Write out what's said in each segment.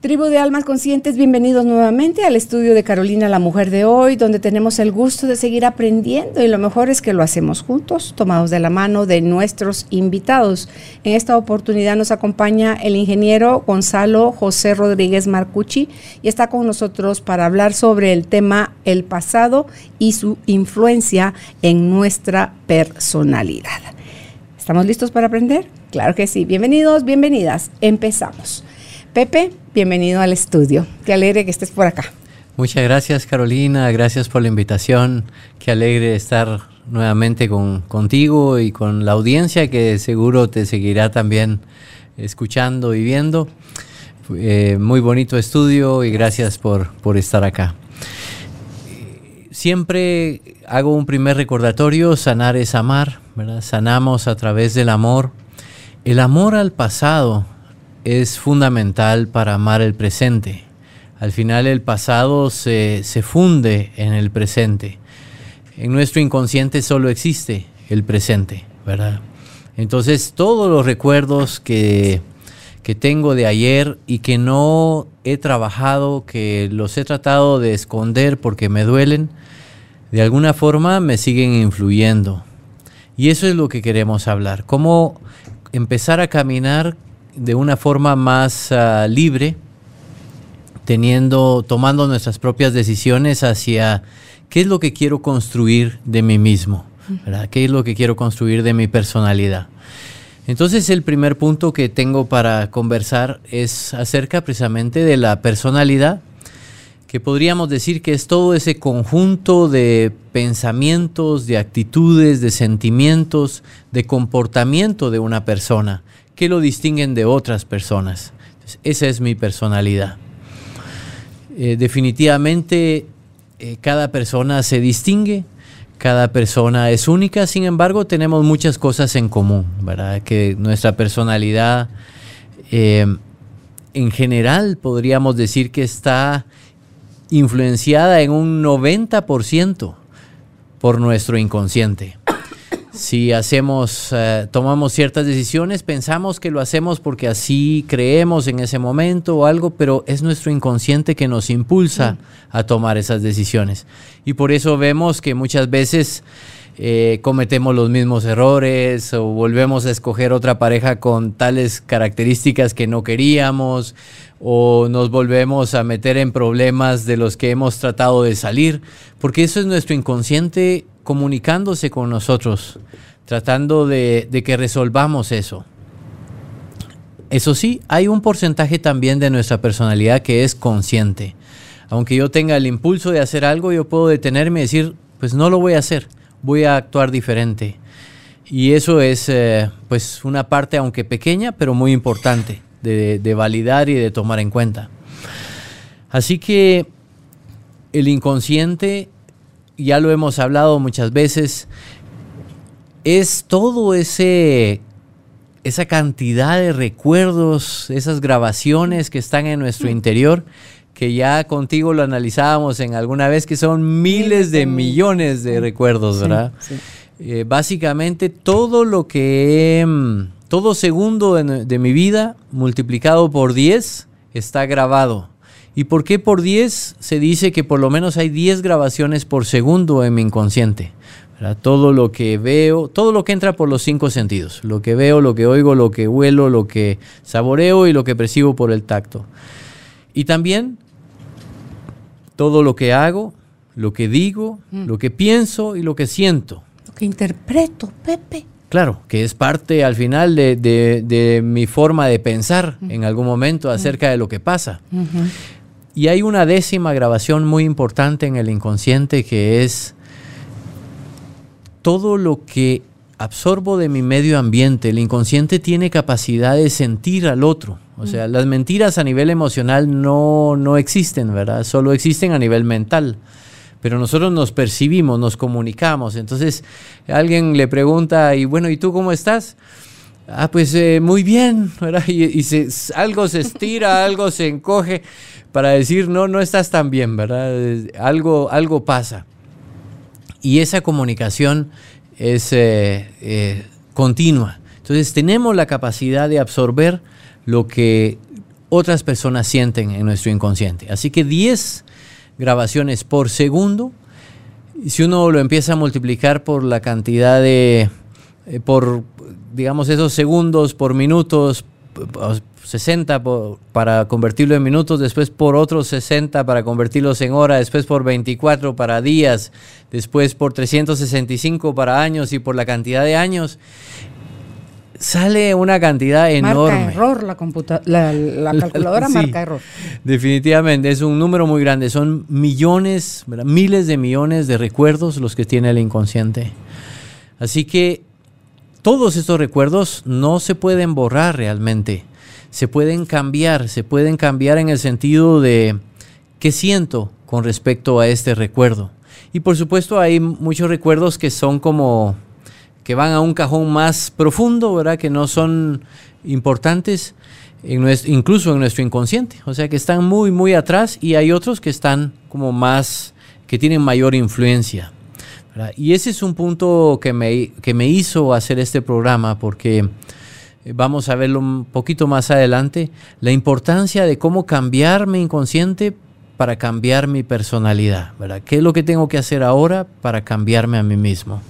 Tribu de Almas Conscientes, bienvenidos nuevamente al estudio de Carolina, la mujer de hoy, donde tenemos el gusto de seguir aprendiendo y lo mejor es que lo hacemos juntos, tomados de la mano de nuestros invitados. En esta oportunidad nos acompaña el ingeniero Gonzalo José Rodríguez Marcucci y está con nosotros para hablar sobre el tema el pasado y su influencia en nuestra personalidad. ¿Estamos listos para aprender? Claro que sí. Bienvenidos, bienvenidas. Empezamos. Pepe, bienvenido al estudio. Qué alegre que estés por acá. Muchas gracias Carolina, gracias por la invitación. Qué alegre estar nuevamente con, contigo y con la audiencia que seguro te seguirá también escuchando y viendo. Eh, muy bonito estudio y gracias por, por estar acá. Siempre hago un primer recordatorio, sanar es amar, ¿verdad? sanamos a través del amor. El amor al pasado es fundamental para amar el presente. Al final el pasado se, funde en el presente. En nuestro inconsciente solo existe el presente, ¿verdad? Entonces todos los recuerdos que, que tengo de ayer y que no he trabajado, que los he tratado de esconder porque me duelen, de alguna forma me siguen influyendo. Y eso es lo que queremos hablar. Cómo empezar a caminar de una forma más ah, libre, teniendo, tomando nuestras propias decisiones hacia qué es lo que quiero construir de mí mismo, qué es lo que quiero construir de mi personalidad. Entonces el primer punto que tengo para conversar es acerca precisamente de la personalidad, que podríamos decir que es todo ese conjunto de pensamientos, de actitudes, de sentimientos, de comportamiento de una persona que lo distinguen de otras personas. esa es mi personalidad. Eh, definitivamente eh, cada persona se distingue, cada persona es única, sin embargo tenemos muchas cosas en común, ¿verdad? Que nuestra personalidad eh, en general podríamos decir que está influenciada en un 90% por nuestro inconsciente si hacemos, eh, tomamos ciertas decisiones, pensamos que lo hacemos porque así creemos en ese momento o algo, pero es nuestro inconsciente que nos impulsa a tomar esas decisiones. Y por eso vemos que muchas veces eh, cometemos los mismos errores o volvemos a escoger otra pareja con tales características que no queríamos o nos volvemos a meter en problemas de los que hemos tratado de salir, porque eso es nuestro inconsciente comunicándose con nosotros, tratando de, que resolvamos eso. Eso sí, hay un porcentaje también de nuestra personalidad que es consciente. Aunque yo tenga el impulso de hacer algo, yo puedo detenerme y decir, pues no lo voy a hacer, voy a actuar diferente. Y eso es eh, pues una parte, aunque pequeña, pero muy importante de, de validar y de tomar en cuenta. Así que el inconsciente ya lo hemos hablado muchas veces, es todo ese esa cantidad de recuerdos, esas grabaciones que están en nuestro interior, que ya contigo lo analizábamos en alguna vez, que son miles de millones de recuerdos, ¿verdad? Eh, básicamente todo lo que, mm, todo segundo de, de mi vida multiplicado por 10 está grabado ¿Y por qué por 10? Se dice que por lo menos hay 10 grabaciones por segundo en mi inconsciente. Todo lo que veo, todo lo que entra por los cinco sentidos. Lo que veo, lo que oigo, lo que huelo, lo que saboreo y lo que percibo por el tacto. Y también todo lo que hago, lo que digo, mm. lo que pienso y lo que siento. Lo que interpreto, Pepe. Claro, que es parte al final de, mi forma de pensar en algún momento acerca de lo que pasa. Y hay una décima grabación muy importante en el inconsciente que es todo lo que absorbo de mi medio ambiente. El inconsciente tiene capacidad de sentir al otro. O sea, las mentiras a nivel emocional no, no existen, ¿verdad? Solo existen a nivel mental. Pero nosotros nos percibimos, nos comunicamos. Entonces, alguien le pregunta, y bueno, ¿y tú cómo estás? Ah, pues eh, muy bien, ¿verdad? Y, se, algo se estira, algo se encoge para decir, no, no estás tan bien, ¿verdad? Algo, algo pasa. Y esa comunicación es eh, eh, continua. Entonces tenemos la capacidad de absorber lo que otras personas sienten en nuestro inconsciente. Así que 10 grabaciones por segundo, si uno lo empieza a multiplicar por la cantidad de, eh, por, digamos, esos segundos por minutos, 60 para convertirlo en minutos, después por otros 60 para convertirlos en horas, después por 24 para días, después por 365 para años y por la cantidad de años, sale una cantidad enorme. Marca error la, la, calculadora marca error. Definitivamente, es un número muy grande. Son millones, miles de millones de recuerdos los que tiene el inconsciente. Así que todos estos recuerdos no se pueden borrar realmente. Se pueden cambiar, se pueden cambiar en el sentido de qué siento con respecto a este recuerdo. Y por supuesto hay muchos recuerdos que son como que van a un cajón más profundo, ¿verdad? Que no son importantes, en incluso en nuestro inconsciente. O sea, que están muy, muy atrás y hay otros que están como más, que tienen mayor influencia. Y ese es un punto que me, que me hizo hacer este programa porque eh, vamos a verlo un poquito más adelante, la importancia de cómo cambiar mi inconsciente para cambiar mi personalidad, ¿verdad? ¿Qué es lo que tengo que hacer ahora para cambiarme a mí mismo?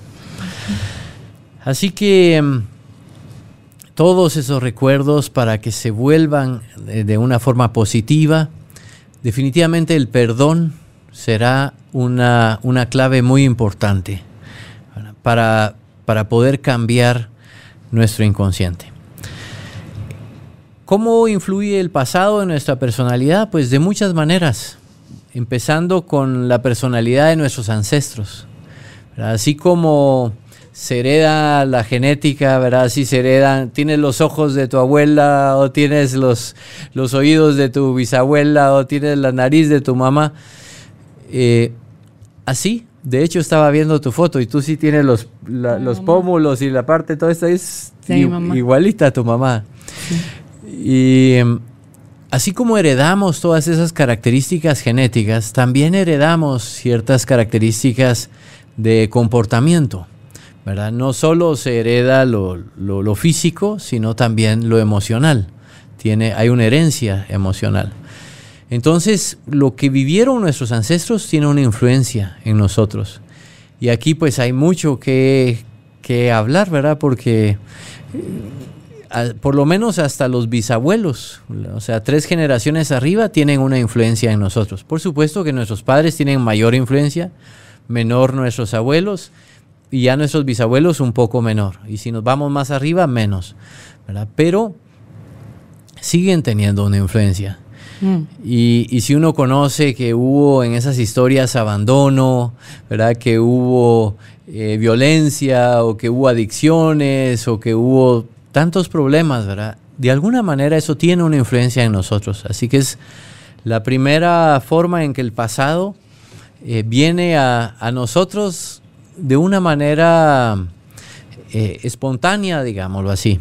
Así que em, todos esos recuerdos para que se vuelvan de una forma positiva, definitivamente el perdón será una, clave muy importante para, para poder cambiar nuestro inconsciente. ¿Cómo influye el pasado en nuestra personalidad? Pues de muchas maneras, empezando con la personalidad de nuestros ancestros. Así como se hereda la genética, ¿verdad? Si se heredan, tienes los ojos de tu abuela o tienes los, los oídos de tu bisabuela o tienes la nariz de tu mamá. Eh, así, de hecho estaba viendo tu foto y tú sí tienes los, los pómulos y la parte, todo esto es igualita a tu mamá. Y em, así como heredamos todas esas características genéticas, también heredamos ciertas características de comportamiento. No solo se hereda lo, físico, sino también lo emocional. Tiene, hay una herencia emocional. Entonces, lo que vivieron nuestros ancestros tiene una influencia en nosotros. Y aquí pues hay mucho que, hablar, ¿verdad? Porque eh, por lo menos hasta los bisabuelos, o sea, tres generaciones arriba tienen una influencia en nosotros. Por supuesto que nuestros padres tienen mayor influencia, menor nuestros abuelos, y ya nuestros bisabuelos un poco menor. Y si nos vamos más arriba, menos. ¿verdad? Pero siguen teniendo una influencia. Mm. Y, si uno conoce que hubo en esas historias abandono, ¿verdad? que hubo eh, violencia o que hubo adicciones o que hubo tantos problemas, ¿verdad? de alguna manera eso tiene una influencia en nosotros. Así que es la primera forma en que el pasado eh, viene a, nosotros de una manera eh, espontánea, digámoslo así.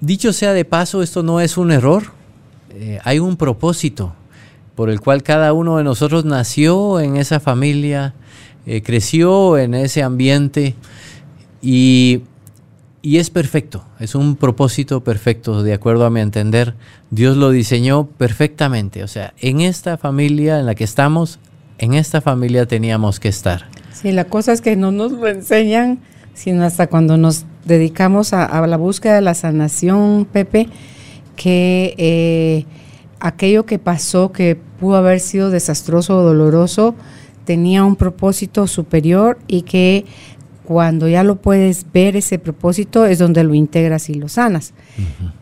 Dicho sea de paso, esto no es un error, eh, hay un propósito por el cual cada uno de nosotros nació en esa familia, eh, creció en ese ambiente y, y es perfecto, es un propósito perfecto, de acuerdo a mi entender. Dios lo diseñó perfectamente, o sea, en esta familia en la que estamos, en esta familia teníamos que estar. Sí, la cosa es que no nos lo enseñan, sino hasta cuando nos dedicamos a, la búsqueda de la sanación, Pepe, que eh, aquello que pasó, que pudo haber sido desastroso o doloroso, tenía un propósito superior y que cuando ya lo puedes ver ese propósito es donde lo integras y lo sanas.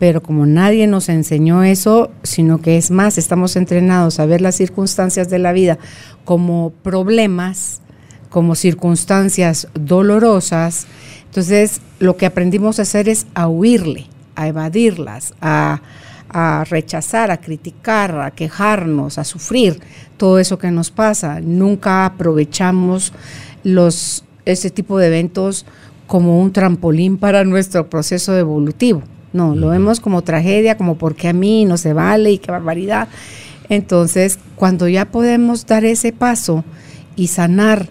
Pero como nadie nos enseñó eso, sino que es más, estamos entrenados a ver las circunstancias de la vida como problemas, como circunstancias dolorosas, entonces lo que aprendimos a hacer es a huirle, a evadirlas, a, rechazar, a criticar, a quejarnos, a sufrir todo eso que nos pasa. Nunca aprovechamos los, ese tipo de eventos como un trampolín para nuestro proceso evolutivo. No, lo vemos como tragedia, como porque a mí no se vale y qué barbaridad. Entonces, cuando ya podemos dar ese paso y sanar,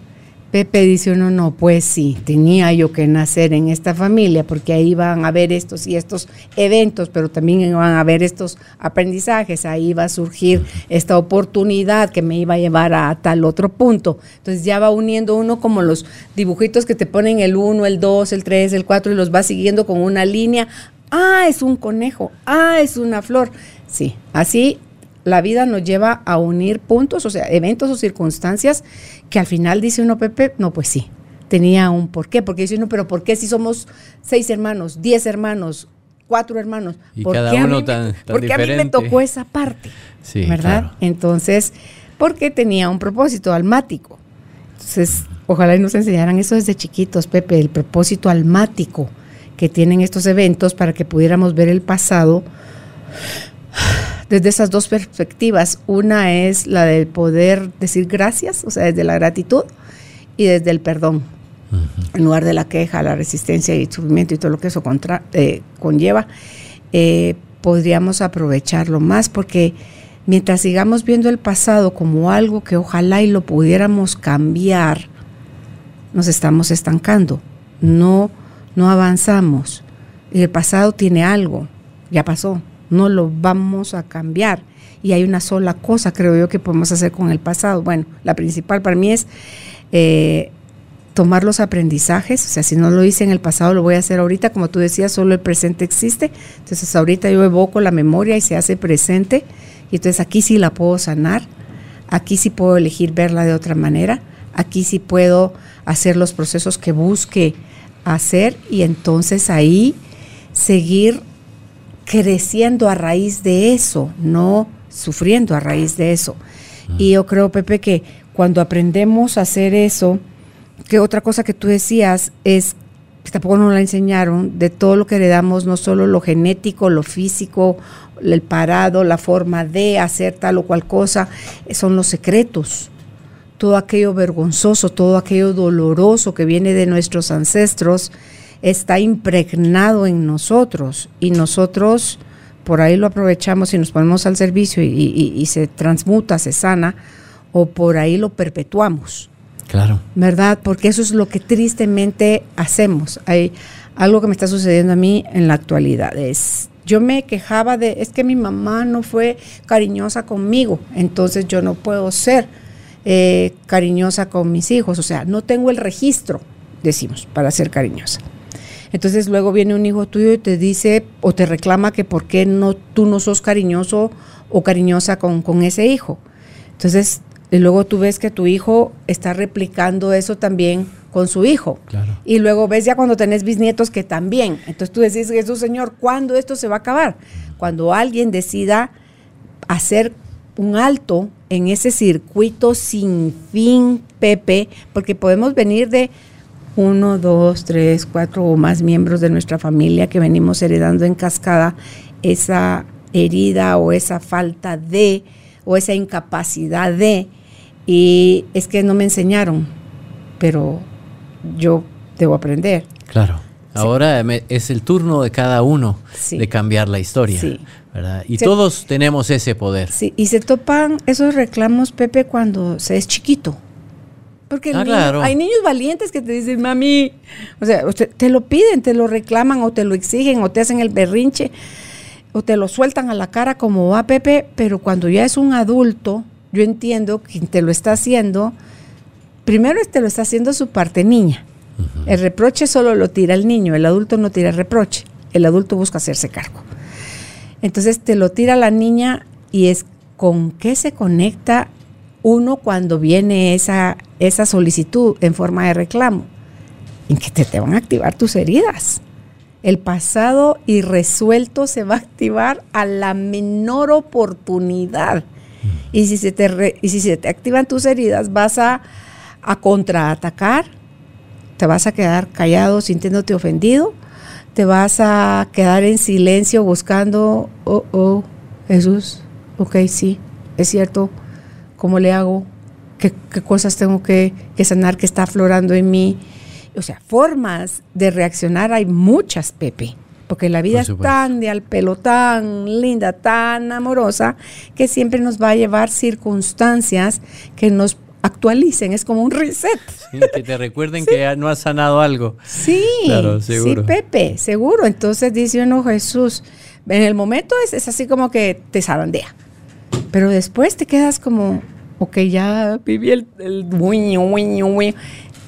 Pepe dice uno, no, pues sí, tenía yo que nacer en esta familia, porque ahí van a haber estos y estos eventos, pero también van a haber estos aprendizajes, ahí va a surgir esta oportunidad que me iba a llevar a tal otro punto. Entonces ya va uniendo uno como los dibujitos que te ponen el 1, el 2, el 3, el 4 y los va siguiendo con una línea. Ah, es un conejo, ah, es una flor. Sí, así la vida nos lleva a unir puntos, o sea, eventos o circunstancias que al final dice uno, Pepe, no, pues sí, tenía un porqué, porque dice uno, pero ¿por qué si somos seis hermanos, diez hermanos, cuatro hermanos? Y ¿Por cada qué a uno mí me- tan- tan ¿Por qué a mí me tocó esa parte? Sí, ¿Verdad? claro. Entonces, porque tenía un propósito almático. Entonces, ojalá y nos enseñaran eso desde chiquitos, Pepe, el propósito almático que tienen estos eventos para que pudiéramos ver el pasado desde esas dos perspectivas. Una es la del poder decir gracias, o sea, desde la gratitud y desde el perdón. En lugar de la queja, la resistencia y el sufrimiento y todo lo que eso contra- eh, conlleva, eh, podríamos aprovecharlo más porque mientras sigamos viendo el pasado como algo que ojalá y lo pudiéramos cambiar, nos estamos estancando, no, no avanzamos. El pasado tiene algo, ya pasó, no lo vamos a cambiar. Y hay una sola cosa, creo yo, que podemos hacer con el pasado. Bueno, la principal para mí es eh, tomar los aprendizajes, o sea, si no lo hice en el pasado, lo voy a hacer ahorita, como tú decías, solo el presente existe, entonces ahorita yo evoco la memoria y se hace presente, y entonces aquí sí la puedo sanar, aquí sí puedo elegir verla de otra manera, aquí sí puedo hacer los procesos que busque hacer, y entonces ahí seguir creciendo a raíz de eso, no sufriendo a raíz de eso. Y yo creo, Pepe, que cuando aprendemos a hacer eso, que otra cosa que tú decías es, que tampoco nos la enseñaron, de todo lo que heredamos, no solo lo genético, lo físico, el parado, la forma de hacer tal o cual cosa, eh, son los secretos. Todo aquello vergonzoso, todo aquello doloroso que viene de nuestros ancestros, está impregnado en nosotros y nosotros por ahí lo aprovechamos y nos ponemos al servicio y, y- y se transmuta, se sana, o por ahí lo perpetuamos. Claro. ¿verdad? Porque eso es lo que tristemente hacemos. Hay algo que me está sucediendo a mí en la actualidad. Es, yo me quejaba de, es que mi mamá no fue cariñosa conmigo, entonces yo no puedo ser eh, cariñosa con mis hijos. O sea, no tengo el registro, decimos, para ser cariñosa. Entonces luego viene un hijo tuyo y te dice o te reclama que por qué no, tú no sos cariñoso o cariñosa con, con ese hijo. Entonces, y luego tú ves que tu hijo está replicando eso también con su hijo. Claro. Y luego ves ya cuando tenés bisnietos que también. Entonces tú decís, Jesús Señor, ¿cuándo esto se va a acabar? Cuando alguien decida hacer un alto en ese circuito sin fin, Pepe, porque podemos venir de uno, dos, tres, cuatro o más miembros de nuestra familia que venimos heredando en cascada esa herida o esa falta de o esa incapacidad de y es que no me enseñaron, pero yo debo aprender. Claro. Ahora es el turno de cada uno Sí. de cambiar la historia. Sí. ¿verdad? Y todos tenemos ese poder. Sí, y se topan esos reclamos, Pepe, cuando se es chiquito. Porque Ah, niño- claro. hay niños valientes que te dicen, mami, o sea, usted- te lo piden, te lo reclaman o te lo exigen o te hacen el berrinche o te lo sueltan a la cara como va Pepe, pero cuando ya es un adulto, yo entiendo quien te lo está haciendo, primero te lo está haciendo su parte niña. El reproche solo lo tira el niño, el adulto no tira el reproche, el adulto busca hacerse cargo. Entonces te lo tira la niña y es con qué se conecta uno cuando viene esa, esa solicitud en forma de reclamo. En que te, te van a activar tus heridas. El pasado irresuelto se va a activar a la menor oportunidad. Y si se te, re- y si se te activan tus heridas, vas a, a contraatacar, te vas a quedar callado sintiéndote ofendido, te vas a quedar en silencio buscando, oh, oh, Jesús, ok, sí, es cierto, ¿cómo le hago? ¿Qué, qué cosas tengo que, que sanar que está aflorando en mí? O sea, formas de reaccionar hay muchas, Pepe. Porque la vida es tan de al pelo, tan linda, tan amorosa, que siempre nos va a llevar circunstancias que nos actualicen, es como un reset. que te recuerden que no has sanado algo. Sí, sí, Pepe, seguro. Entonces dice uno, Jesús, en el momento es, es así como que te zarandea, pero después te quedas como, ok, ya viví el, el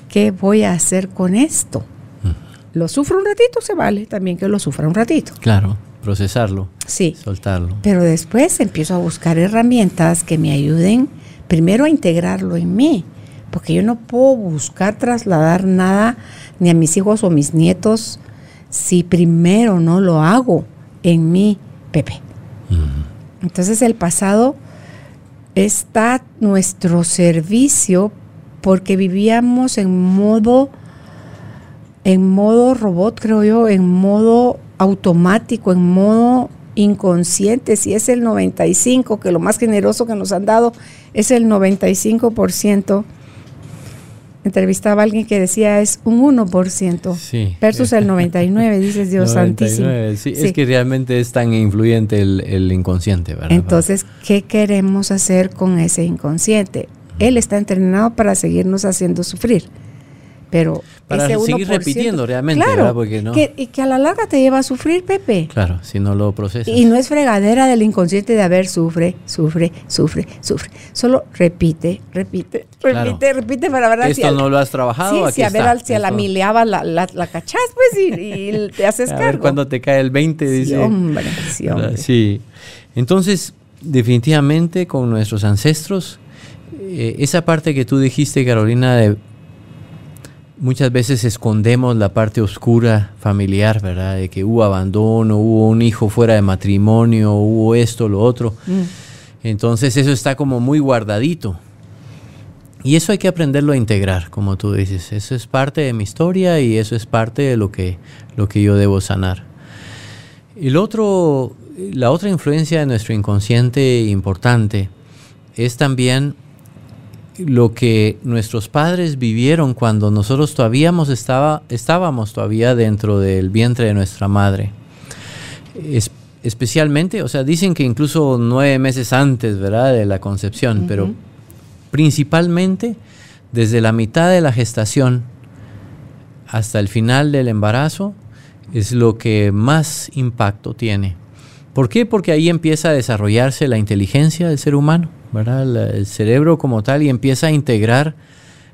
¿qué voy a hacer con esto? Lo sufro un ratito, se vale también que lo sufra un ratito. Claro, procesarlo. Sí. Soltarlo. Pero después empiezo a buscar herramientas que me ayuden primero a integrarlo en mí, porque yo no puedo buscar trasladar nada ni a mis hijos o mis nietos si primero no lo hago en mí, Pepe. Entonces el pasado está nuestro servicio porque vivíamos en modo en modo robot, creo yo, en modo automático, en modo inconsciente, si es el 95, que lo más generoso que nos han dado es el 95%. Entrevistaba a alguien que decía es un 1% versus el 99, dices Dios santísimo. Sí, Es que realmente es tan influyente el, inconsciente, ¿verdad? Entonces, ¿qué queremos hacer con ese inconsciente? Él está entrenado para seguirnos haciendo sufrir pero para seguir repitiendo realmente, claro, y que a la larga te lleva a sufrir, Pepe. Claro, si no lo procesas. Y no es fregadera del inconsciente de haber sufre, sufre, sufre, sufre. Solo repite, repite, repite, repite para ver Esto no lo has trabajado. Sí, si a ver si a la mileaba la, la, cachás, pues, y, te haces a Ver cuando te cae el 20, dice. Sí, hombre, sí, hombre. Sí. Entonces, definitivamente con nuestros ancestros, eh, esa parte que tú dijiste, Carolina, de muchas veces escondemos la parte oscura familiar, ¿verdad? De que hubo abandono, hubo un hijo fuera de matrimonio, hubo esto, lo otro. Mm. Entonces eso está como muy guardadito. Y eso hay que aprenderlo a integrar, como tú dices. Eso es parte de mi historia y eso es parte de lo que, lo que yo debo sanar. El otro, la otra influencia de nuestro inconsciente importante es también lo que nuestros padres vivieron cuando nosotros todavía estaba, estábamos todavía dentro del vientre de nuestra madre. especialmente, o sea, dicen que incluso nueve meses antes, ¿verdad?, de la concepción, pero principalmente desde la mitad de la gestación hasta el final del embarazo es lo que más impacto tiene. ¿Por qué? Porque ahí empieza a desarrollarse la inteligencia del ser humano el cerebro como tal y empieza a integrar,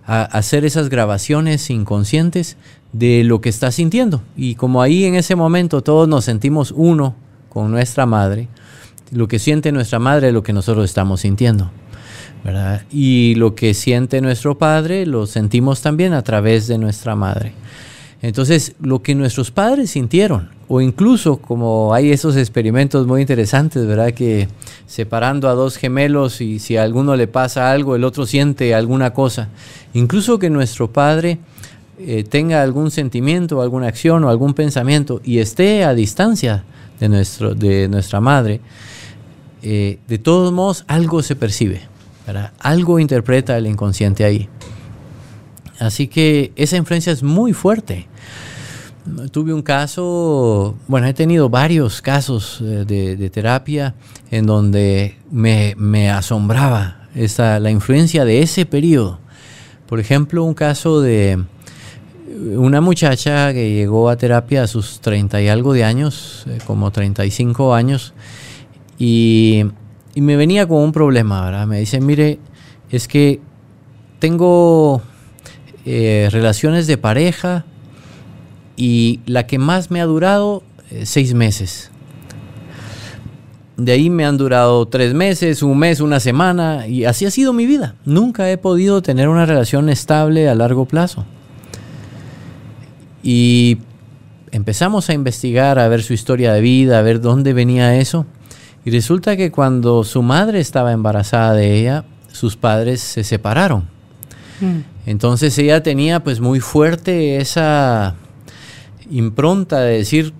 a hacer esas grabaciones inconscientes de lo que está sintiendo. Y como ahí en ese momento todos nos sentimos uno con nuestra madre, lo que siente nuestra madre es lo que nosotros estamos sintiendo. Y lo que siente nuestro padre lo sentimos también a través de nuestra madre. Entonces, lo que nuestros padres sintieron, o incluso como hay esos experimentos muy interesantes, ¿verdad? Que separando a dos gemelos y si a alguno le pasa algo, el otro siente alguna cosa. Incluso que nuestro padre eh, tenga algún sentimiento, alguna acción o algún pensamiento y esté a distancia de, nuestro, de nuestra madre, eh, de todos modos algo se percibe, ¿verdad? Algo interpreta el inconsciente ahí. Así que esa influencia es muy fuerte. Tuve un caso, bueno, he tenido varios casos eh, de, terapia en donde me, asombraba la influencia de ese periodo. Por ejemplo, un caso de una muchacha que llegó a terapia a sus 30 y algo de años, eh, como 35 años, y, y me venía con un problema, ¿verdad? Me dice, mire, es que tengo eh, relaciones de pareja y la que más me ha durado, eh, seis meses. De ahí me han durado tres meses, un mes, una semana y así ha sido mi vida. Nunca he podido tener una relación estable a largo plazo. Y empezamos a investigar, a ver su historia de vida, a ver dónde venía eso. Y resulta que cuando su madre estaba embarazada de ella, sus padres se separaron. Mm. Entonces ella tenía pues muy fuerte esa impronta de decir,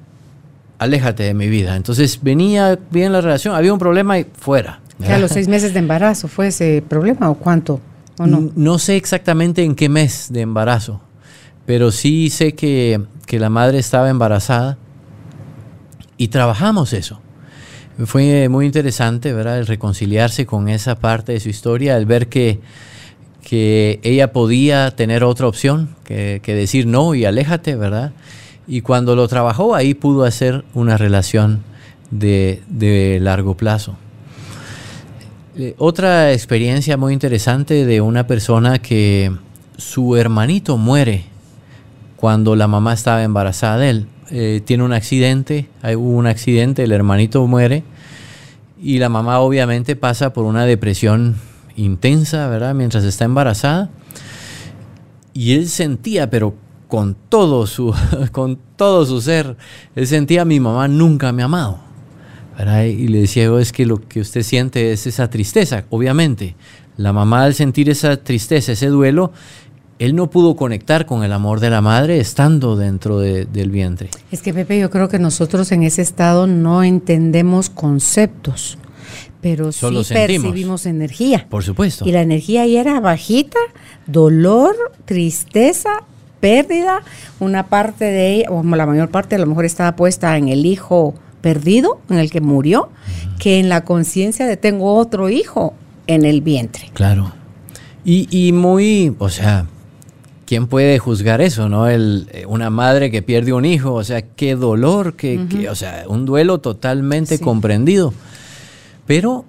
aléjate de mi vida. Entonces venía bien la relación, había un problema y fuera. ¿A los seis meses de embarazo fue ese problema o cuánto? ¿O no? no sé exactamente en qué mes de embarazo, pero sí sé que, que la madre estaba embarazada y trabajamos eso. Fue muy interesante, ¿verdad? El reconciliarse con esa parte de su historia, el ver que, que ella podía tener otra opción, que, que decir no y aléjate, ¿verdad? Y cuando lo trabajó, ahí pudo hacer una relación de, de largo plazo. Eh, otra experiencia muy interesante de una persona que su hermanito muere cuando la mamá estaba embarazada de él. Eh, tiene un accidente, hubo un accidente, el hermanito muere y la mamá obviamente pasa por una depresión intensa, ¿verdad? Mientras está embarazada. Y él sentía, pero con todo su, con todo su ser, él sentía, mi mamá nunca me ha amado. Y le decía, oh, es que lo que usted siente es esa tristeza, obviamente. La mamá al sentir esa tristeza, ese duelo, él no pudo conectar con el amor de la madre estando dentro del vientre. Es que Pepe, yo creo que nosotros en ese estado no entendemos conceptos, pero sí percibimos energía. Por supuesto. Y la energía ahí era bajita, dolor, tristeza, pérdida. Una parte de ella, o la mayor parte a lo mejor estaba puesta en el hijo perdido, en el que murió, que en la conciencia de tengo otro hijo en el vientre. Claro. Y, muy, o sea, ¿quién puede juzgar eso, no? El, eh, una madre que pierde un hijo, o sea, qué dolor, que, o sea, un duelo totalmente comprendido. Pero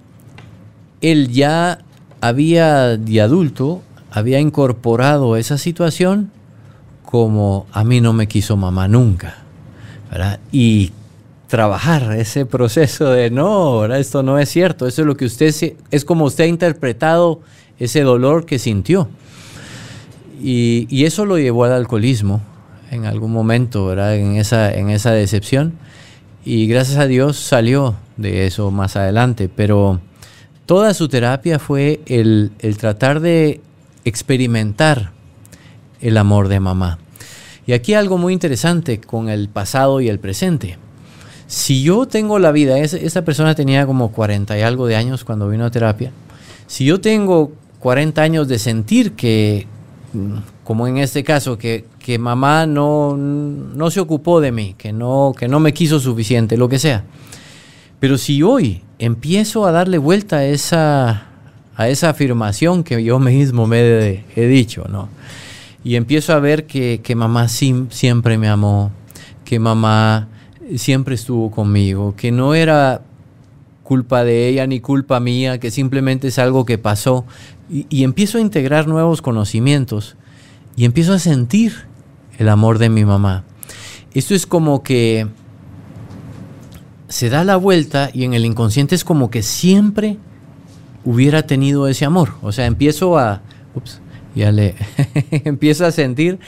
él ya había, de adulto, había incorporado esa situación como a mí no me quiso mamá nunca, ¿verdad? Y trabajar ese proceso de no, esto no es cierto, eso es lo que usted, es como usted ha interpretado ese dolor que sintió. Y, eso lo llevó al alcoholismo en algún momento, ¿verdad? En esa, en esa decepción. Y gracias a Dios salió de eso más adelante, pero toda su terapia fue el tratar de experimentar el amor de mamá. Y aquí algo muy interesante con el pasado y el presente. Si yo tengo la vida, esa, persona tenía como 40 y algo de años cuando vino a terapia, si yo tengo 40 años de sentir que, como en este caso, que, que mamá no, no, se ocupó de mí, que no, que no me quiso suficiente, lo que sea. Pero si hoy empiezo a darle vuelta a esa, a esa afirmación que yo mismo me he, dicho, ¿no? Y empiezo a ver que, que mamá siempre me amó, que mamá siempre estuvo conmigo, que no era culpa de ella ni culpa mía, que simplemente es algo que pasó. Y, empiezo a integrar nuevos conocimientos y empiezo a sentir el amor de mi mamá. Esto es como que se da la vuelta y en el inconsciente es como que siempre hubiera tenido ese amor. O sea, empiezo a... ya le... empiezo a sentir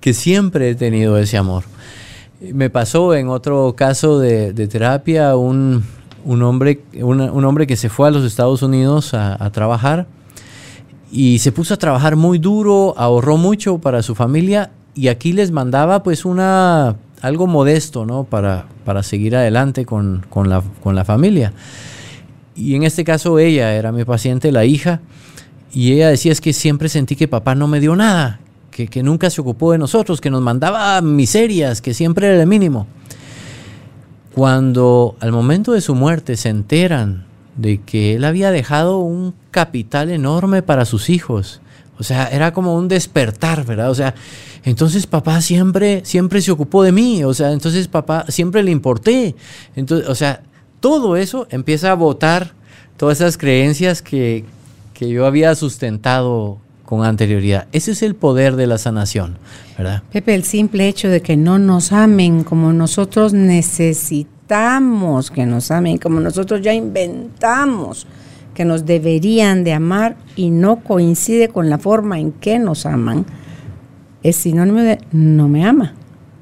que siempre he tenido ese amor. Me pasó en otro caso de, terapia un, hombre, un hombre que se fue a los Estados Unidos a, trabajar y se puso a trabajar muy duro, ahorró mucho para su familia y aquí les mandaba pues una algo modesto, ¿no? Para, para seguir adelante con, la, con la familia. Y en este caso ella era mi paciente, la hija, y ella decía es que siempre sentí que papá no me dio nada, que, nunca se ocupó de nosotros, que nos mandaba miserias, que siempre era el mínimo. Cuando al momento de su muerte se enteran de que él había dejado un capital enorme para sus hijos, o sea, era como un despertar, ¿verdad? O sea, entonces papá siempre, siempre se ocupó de mí, o sea, entonces papá siempre le importé. Entonces, o sea, todo eso empieza a votar todas esas creencias que, que yo había sustentado con anterioridad. Ese es el poder de la sanación, ¿verdad? Pepe, el simple hecho de que no nos amen como nosotros necesitamos que nos amen, como nosotros ya inventamos que nos deberían de amar y no coincide con la forma en que nos aman, es sinónimo de no me ama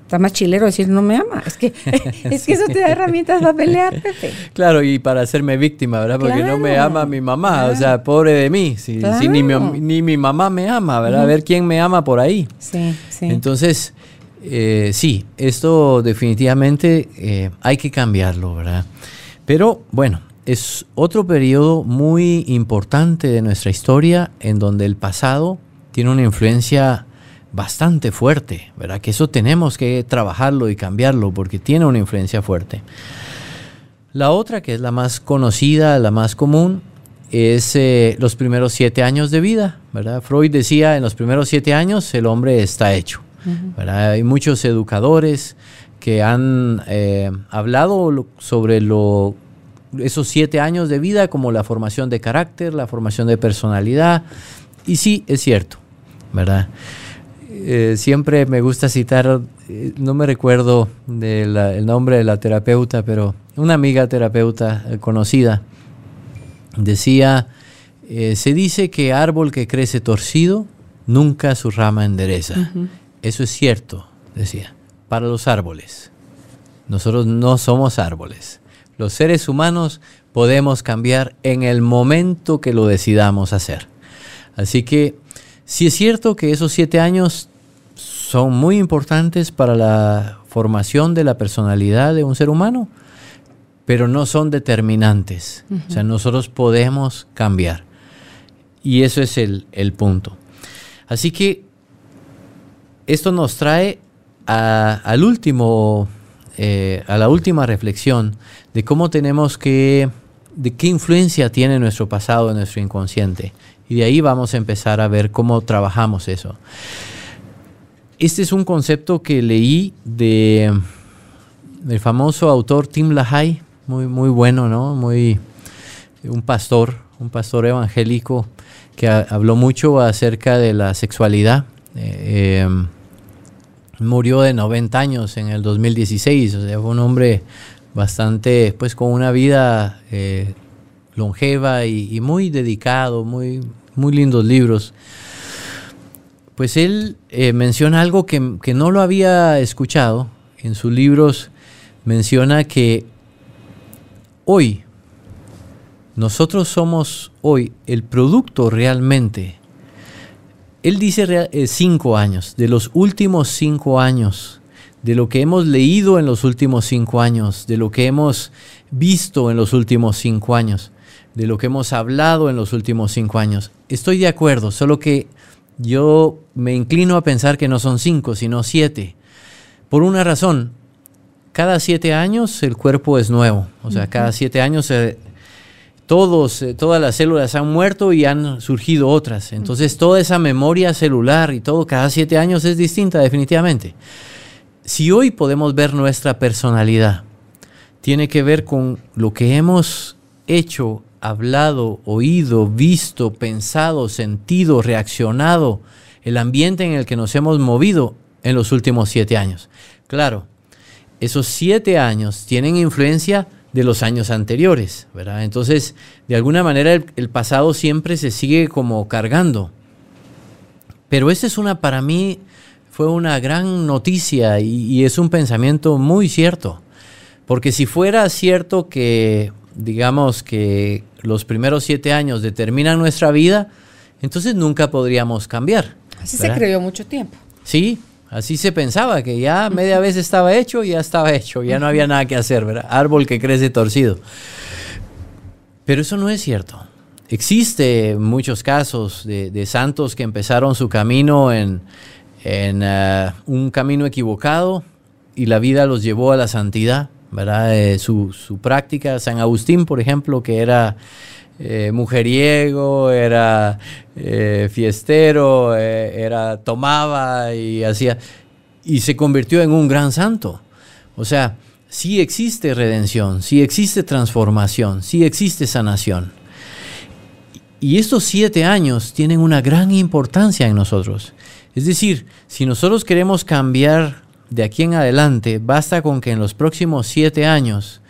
está más chilero decir no me ama. Es que, es que eso te da herramientas para pelear, Pepe. Claro, y para hacerme víctima, ¿verdad? Porque no me ama mi mamá, o sea, pobre de mí. Si, ni, mi, mamá me ama, ¿verdad? A ver quién me ama por ahí. Sí, sí. Entonces, eh, sí, esto definitivamente eh, hay que cambiarlo, ¿verdad? Pero bueno, es otro periodo muy importante de nuestra historia en donde el pasado tiene una influencia bastante fuerte, ¿verdad? Que eso tenemos que trabajarlo y cambiarlo porque tiene una influencia fuerte. La otra, que es la más conocida, la más común, es eh, los primeros siete años de vida, ¿verdad? Freud decía, en los primeros siete años el hombre está hecho, Hay muchos educadores que han eh, hablado sobre lo, esos siete años de vida como la formación de carácter, la formación de personalidad, y sí, es cierto, ¿verdad? Eh, siempre me gusta citar, no me recuerdo el nombre de la terapeuta, pero una amiga terapeuta conocida, Decía, eh, se dice que árbol que crece torcido, nunca su rama endereza. Eso es cierto, decía, para los árboles. Nosotros no somos árboles. Los seres humanos podemos cambiar en el momento que lo decidamos hacer. Así que si es cierto que esos siete años son muy importantes para la formación de la personalidad de un ser humano, pero no son determinantes. O sea, nosotros podemos cambiar. Y eso es el, punto. Así que esto nos trae al último, eh, a la última reflexión de cómo tenemos que, de qué influencia tiene nuestro pasado en nuestro inconsciente. Y de ahí vamos a empezar a ver cómo trabajamos eso. Este es un concepto que leí de el famoso autor Tim LaHaye, muy, muy bueno, ¿no? Muy, un pastor, un pastor evangélico que habló mucho acerca de la sexualidad. Eh, em, murió de 90 años en el 2016, o sea, fue un hombre bastante, pues con una vida eh, longeva y, muy dedicado, muy, muy lindos libros. Pues él eh, menciona algo que, que no lo había escuchado en sus libros, menciona que hoy, nosotros somos hoy el producto realmente. Él dice eh, cinco años, de los últimos cinco años, de lo que hemos leído en los últimos cinco años, de lo que hemos visto en los últimos cinco años, de lo que hemos hablado en los últimos cinco años. Estoy de acuerdo, solo que yo me inclino a pensar que no son cinco, sino siete. Por una razón, cada siete años el cuerpo es nuevo. O sea, cada siete años eh, todos, eh, todas las células han muerto y han surgido otras. Entonces toda esa memoria celular y todo cada siete años es distinta definitivamente. Si hoy podemos ver nuestra personalidad, tiene que ver con lo que hemos hecho, hablado, oído, visto, pensado, sentido, reaccionado, el ambiente en el que nos hemos movido en los últimos siete años. Claro, esos siete años tienen influencia de los años anteriores, ¿verdad? Entonces, de alguna manera el, pasado siempre se sigue como cargando. Pero esa es una, para mí, fue una gran noticia y, es un pensamiento muy cierto. Porque si fuera cierto que, digamos, que los primeros siete años determinan nuestra vida, entonces nunca podríamos cambiar. Así se creyó mucho tiempo. Sí, Así se pensaba, que ya media vez estaba hecho, ya estaba hecho, ya no había nada que hacer, ¿verdad? Árbol que crece torcido. Pero eso no es cierto. Existe muchos casos de, santos que empezaron su camino en, eh, un camino equivocado y la vida los llevó a la santidad, ¿verdad? Eh, su, su práctica, San Agustín, por ejemplo, que era eh, mujeriego, era eh, fiestero, era tomaba y hacía y se convirtió en un gran santo. O sea, sí existe redención, sí existe transformación, sí existe sanación. Y estos siete años tienen una gran importancia en nosotros. Es decir, si nosotros queremos cambiar de aquí en adelante, basta con que en los próximos siete años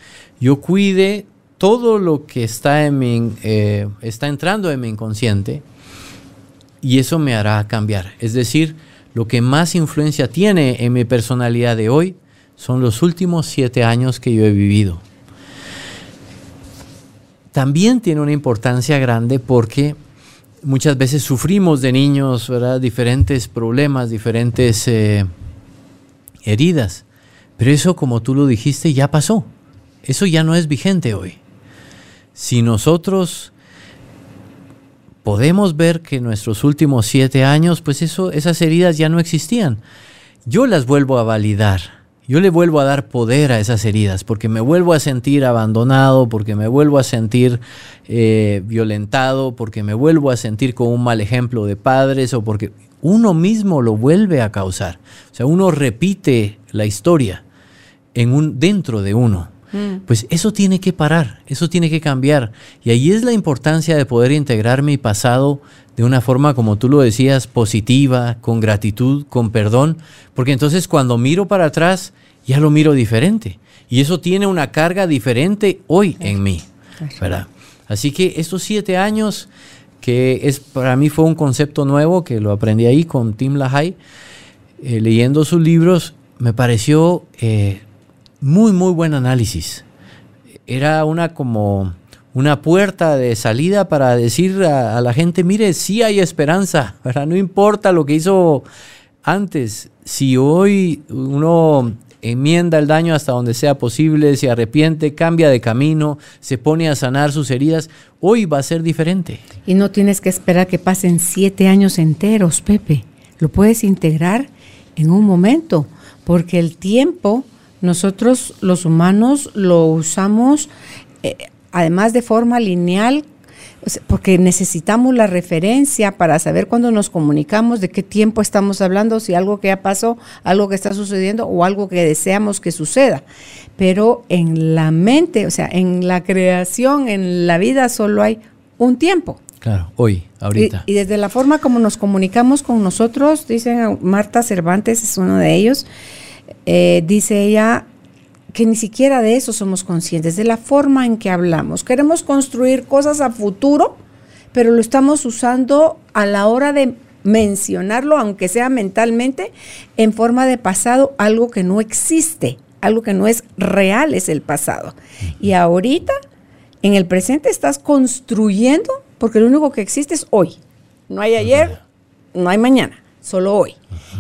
yo cuide todo lo que está, en mi, eh, está entrando en mi inconsciente y eso me hará cambiar. Es decir, lo que más influencia tiene en mi personalidad de hoy son los últimos siete años que yo he vivido. También tiene una importancia grande porque muchas veces sufrimos de niños, ¿verdad? Diferentes problemas, diferentes eh, heridas. Pero eso, como tú lo dijiste, ya pasó. Eso ya no es vigente hoy si nosotros podemos ver que en nuestros últimos siete años, pues eso, esas heridas ya no existían. Yo las vuelvo a validar. Yo le vuelvo a dar poder a esas heridas porque me vuelvo a sentir abandonado, porque me vuelvo a sentir eh, violentado, porque me vuelvo a sentir con un mal ejemplo de padres o porque uno mismo lo vuelve a causar. O sea, uno repite la historia en un, dentro de uno. Mm. Pues eso tiene que parar, eso tiene que cambiar. Y ahí es la importancia de poder integrar mi pasado de una forma, como tú lo decías, positiva, con gratitud, con perdón, porque entonces cuando miro para atrás, ya lo miro diferente. Y eso tiene una carga diferente hoy en mí. ¿verdad? Así que estos siete años, que es para mí fue un concepto nuevo, que lo aprendí ahí con Tim LaHaye, eh, leyendo sus libros, me pareció eh, muy, muy buen análisis. Era una como una puerta de salida para decir a, la gente, mire, sí hay esperanza, no importa lo que hizo antes, si hoy uno enmienda el daño hasta donde sea posible, se arrepiente, cambia de camino, se pone a sanar sus heridas, hoy va a ser diferente. Y no tienes que esperar que pasen siete años enteros, Pepe. Lo puedes integrar en un momento, porque el tiempo nosotros los humanos lo usamos eh, además de forma lineal, porque necesitamos la referencia para saber cuándo nos comunicamos, de qué tiempo estamos hablando, si algo que ya pasó, algo que está sucediendo o algo que deseamos que suceda. Pero en la mente, o sea, en la creación, en la vida solo hay un tiempo. Claro, hoy, ahorita. Y, y desde la forma como nos comunicamos con nosotros, dicen Marta Cervantes es uno de ellos, eh, dice ella que ni siquiera de eso somos conscientes, de la forma en que hablamos. Queremos construir cosas a futuro, pero lo estamos usando a la hora de mencionarlo, aunque sea mentalmente, en forma de pasado, algo que no existe, algo que no es real, es el pasado. Y ahorita, en el presente, estás construyendo, porque lo único que existe es hoy. No hay ayer, no hay mañana, solo hoy.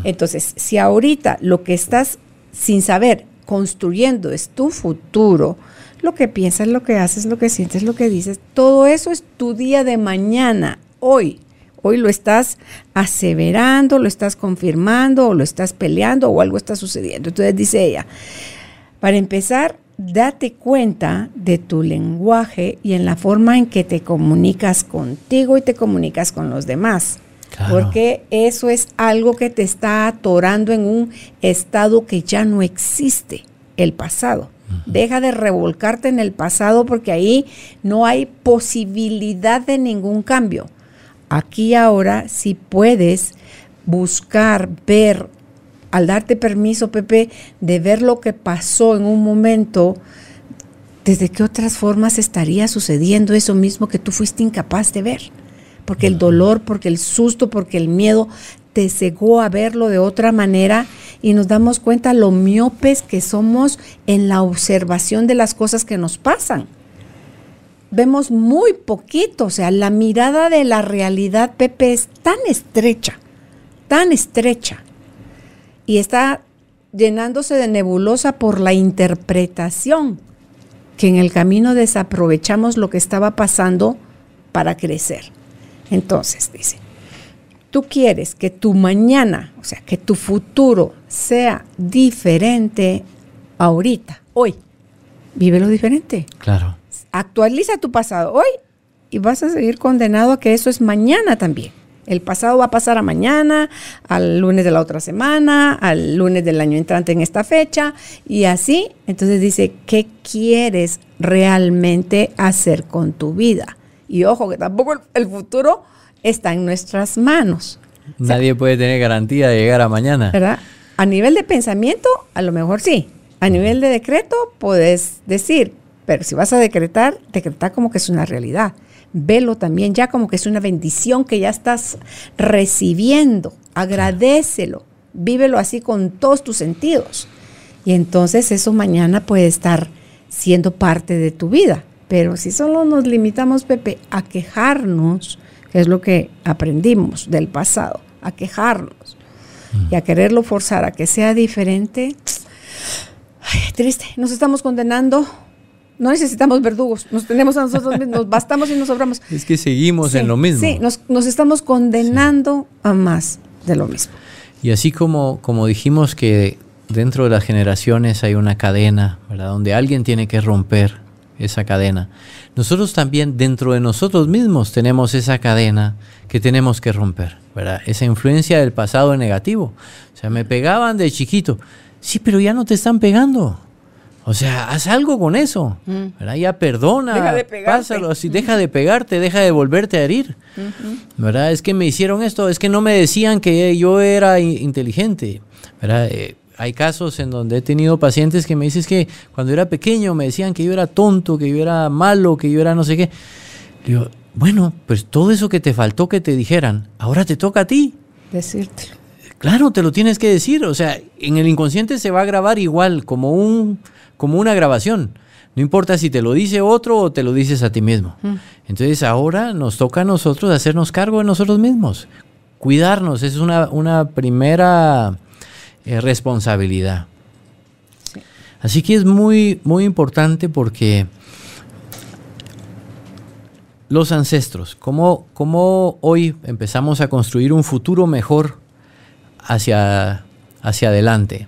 Entonces, si ahorita lo que estás sin saber, construyendo es tu futuro, lo que piensas, lo que haces, lo que sientes, lo que dices, todo eso es tu día de mañana, hoy. Hoy lo estás aseverando, lo estás confirmando, o lo estás peleando, o algo está sucediendo. Entonces dice ella, para empezar, date cuenta de tu lenguaje y en la forma en que te comunicas contigo y te comunicas con los demás. Porque eso es algo que te está atorando en un estado que ya no existe, el pasado. Deja de revolcarte en el pasado porque ahí no hay posibilidad de ningún cambio. Aquí ahora sí puedes buscar, ver, al darte permiso, Pepe, de ver lo que pasó en un momento, desde qué otras formas estaría sucediendo eso mismo que tú fuiste incapaz de ver porque el dolor, porque el susto, porque el miedo te cegó a verlo de otra manera y nos damos cuenta lo miopes que somos en la observación de las cosas que nos pasan. Vemos muy poquito, o sea, la mirada de la realidad, Pepe, es tan estrecha, tan estrecha, y está llenándose de nebulosa por la interpretación, que en el camino desaprovechamos lo que estaba pasando para crecer. Entonces, dice, tú quieres que tu mañana, o sea, que tu futuro sea diferente ahorita, hoy. Vívelo diferente. Claro. Actualiza tu pasado hoy y vas a seguir condenado a que eso es mañana también. El pasado va a pasar a mañana, al lunes de la otra semana, al lunes del año entrante en esta fecha y así. Entonces dice, ¿qué quieres realmente hacer con tu vida? Y ojo, que tampoco el, futuro está en nuestras manos. Nadie puede tener garantía de llegar a mañana. ¿Verdad? A nivel de pensamiento, a lo mejor sí. A nivel de decreto, puedes decir, pero si vas a decretar, decretar como que es una realidad. Velo también ya como que es una bendición que ya estás recibiendo. Agradecelo. Vívelo así con todos tus sentidos. Y entonces eso mañana puede estar siendo parte de tu vida. Pero si solo nos limitamos, Pepe, a quejarnos, que es lo que aprendimos del pasado, a quejarnos y a quererlo forzar a que sea diferente, triste, nos estamos condenando no necesitamos verdugos, nos tenemos a nosotros mismos, nos bastamos y nos sobramos. Es que seguimos Sí, en lo mismo. Sí, nos, nos estamos condenando a más de lo mismo. Y así como, como dijimos que dentro de las generaciones hay una cadena, ¿verdad? Donde alguien tiene que romper esa cadena. Nosotros también dentro de nosotros mismos tenemos esa cadena que tenemos que romper, ¿verdad? Esa influencia del pasado negativo. O sea, me pegaban de chiquito. Sí, pero ya no te están pegando. O sea, haz algo con eso. ¿verdad? Ya perdona, Deja de pegarte. pásalo así, deja de pegarte, deja de volverte a herir. ¿Verdad? Es que me hicieron esto, es que no me decían que yo era inteligente. ¿Verdad? Eh, hay casos en donde he tenido pacientes que me dicen que cuando era pequeño me decían que yo era tonto, que yo era malo, que yo era no sé qué. Digo, bueno, pues todo eso que te faltó que te dijeran, ahora te toca a ti. Decírtelo. Claro, te lo tienes que decir. O sea, en el inconsciente se va a grabar igual, como, un, como una grabación. No importa si te lo dice otro o te lo dices a ti mismo. Entonces ahora nos toca a nosotros hacernos cargo de nosotros mismos. Cuidarnos, esa es una, una primera eh, responsabilidad. Así que es muy, muy importante porque los ancestros, cómo, cómo hoy empezamos a construir un futuro mejor hacia, hacia adelante.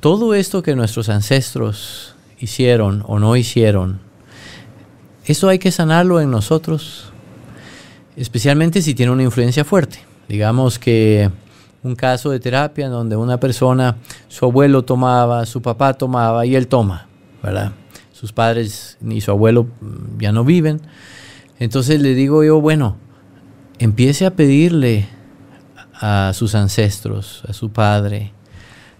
Todo esto que nuestros ancestros hicieron o no hicieron, eso hay que sanarlo en nosotros, especialmente si tiene una influencia fuerte. Digamos que un caso de terapia en donde una persona, su abuelo tomaba, su papá tomaba y él toma. Sus padres ni su abuelo mm, ya no viven. Entonces le digo yo, bueno, empiece a pedirle a sus ancestros, a su padre,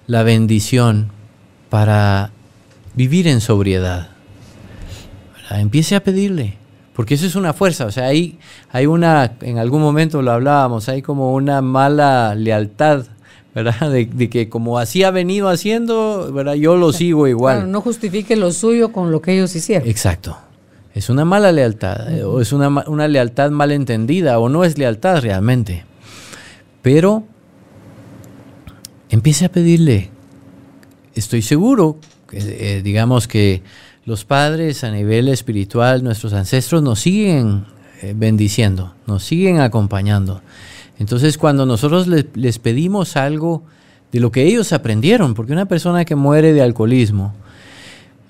la bendición para vivir en sobriedad. Empiece a pedirle, porque eso es una fuerza, o sea, hay, hay una, en algún momento lo hablábamos, hay como una mala lealtad, ¿verdad? De, de que como así ha venido haciendo, ¿verdad? Yo lo sigo igual. Claro, no justifique lo suyo con lo que ellos hicieron. Exacto. Es una mala lealtad, eh, o es una, una lealtad mal entendida, o no es lealtad realmente. Pero empiece a pedirle. Estoy seguro, que, eh, digamos que los padres a nivel espiritual, nuestros ancestros nos siguen eh, bendiciendo, nos siguen acompañando. Entonces cuando nosotros les, pedimos algo de lo que ellos aprendieron, porque una persona que muere de alcoholismo,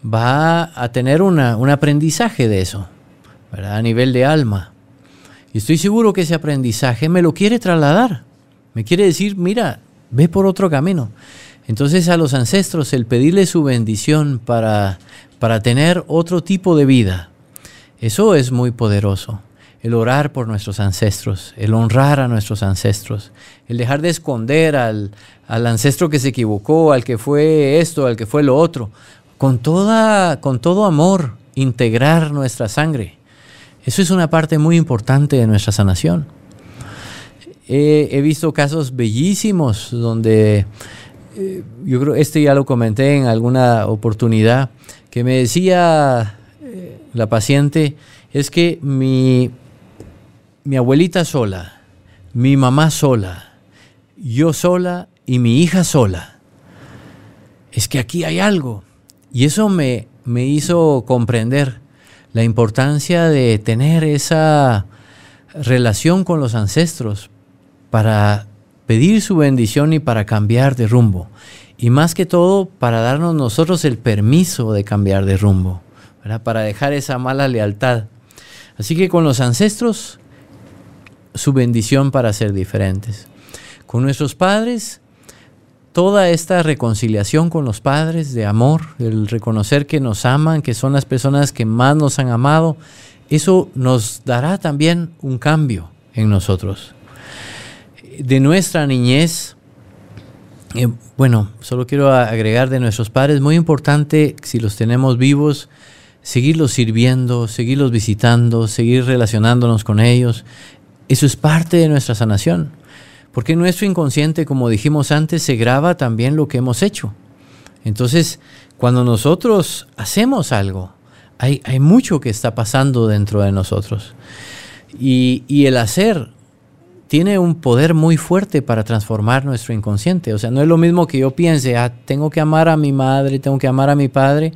va a tener un aprendizaje de eso. A nivel de alma. Y estoy seguro que ese aprendizaje me lo quiere trasladar. Me quiere decir, mira, ve por otro camino. Entonces a los ancestros el pedirle su bendición para, para tener otro tipo de vida, eso es muy poderoso. El orar por nuestros ancestros, el honrar a nuestros ancestros, el dejar de esconder al, al ancestro que se equivocó, al que fue esto, al que fue lo otro, con, toda, con todo amor, integrar nuestra sangre. Eso es una parte muy importante de nuestra sanación. He, he visto casos bellísimos donde, eh, yo creo, este ya lo comenté en alguna oportunidad, que me decía eh, la paciente, es que mi, mi abuelita sola, mi mamá sola, yo sola y mi hija sola. Es que aquí hay algo. Y eso me, me hizo comprender la importancia de tener esa relación con los ancestros para pedir su bendición y para cambiar de rumbo. Y más que todo, para darnos nosotros el permiso de cambiar de rumbo, para dejar esa mala lealtad. Así que con los ancestros, su bendición para ser diferentes. Con nuestros padres, toda esta reconciliación con los padres de amor, el reconocer que nos aman, que son las personas que más nos han amado, eso nos dará también un cambio en nosotros. De nuestra niñez, eh, bueno, solo quiero agregar de nuestros padres, muy importante, si los tenemos vivos, seguirlos sirviendo, seguirlos visitando, seguir relacionándonos con ellos. Eso es parte de nuestra sanación. Porque nuestro inconsciente, como dijimos antes, se graba también lo que hemos hecho. Entonces, cuando nosotros hacemos algo, hay, hay mucho que está pasando dentro de nosotros. Y, y el hacer tiene un poder muy fuerte para transformar nuestro inconsciente. O sea, no es lo mismo que yo piense, ah, tengo que amar a mi madre, tengo que amar a mi padre,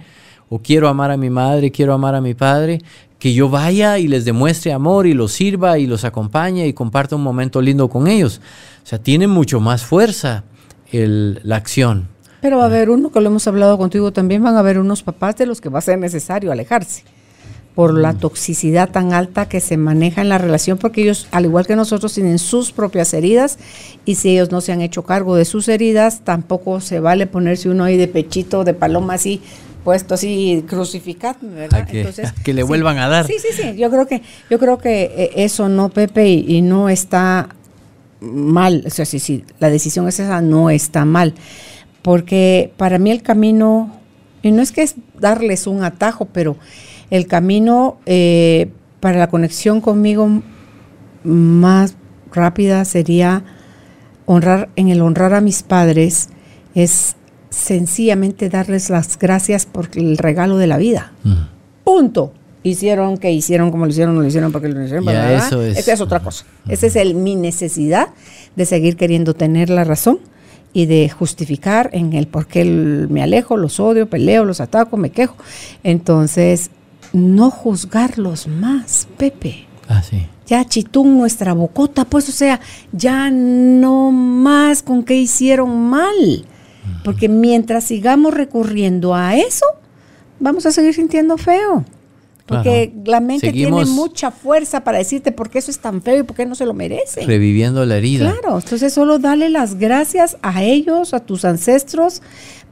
o quiero amar a mi madre, quiero amar a mi padre, que yo vaya y les demuestre amor y los sirva y los acompañe y comparta un momento lindo con ellos. O sea, tiene mucho más fuerza el, la acción. Pero va a haber uno, que lo hemos hablado contigo también, van a haber unos papás de los que va a ser necesario alejarse por la toxicidad tan alta que se maneja en la relación, porque ellos, al igual que nosotros, tienen sus propias heridas y si ellos no se han hecho cargo de sus heridas, tampoco se vale ponerse uno ahí de pechito, de paloma así, puesto así crucificado, ¿verdad? que, que le vuelvan a dar. Sí, sí, sí. Yo creo que, yo creo que eh, eso no, Pepe, y, y no está mal. O sea, sí, sí, la decisión es esa, no está mal. Porque para mí el camino, y no es que es darles un atajo, pero el camino eh, para la conexión conmigo más rápida sería honrar, en el honrar a mis padres, es sencillamente darles las gracias por el regalo de la vida. Punto. Hicieron que hicieron, como lo hicieron, no lo hicieron, porque lo hicieron. Ya, eso es. Esa es otra cosa. Esa es el, mi necesidad de seguir queriendo tener la razón y de justificar en el por qué me alejo, los odio, peleo, los ataco, me quejo. Entonces, no juzgarlos más, Pepe. Ah, sí. Ya chitún nuestra bocota, pues, o sea, ya no más con qué hicieron mal. Porque mientras sigamos recurriendo a eso, vamos a seguir sintiendo feo. Porque Claro. la mente Seguimos- tiene mucha fuerza para decirte por qué eso es tan feo y por qué no se lo merece. Reviviendo la herida. Claro, entonces solo dale las gracias a ellos, a tus ancestros,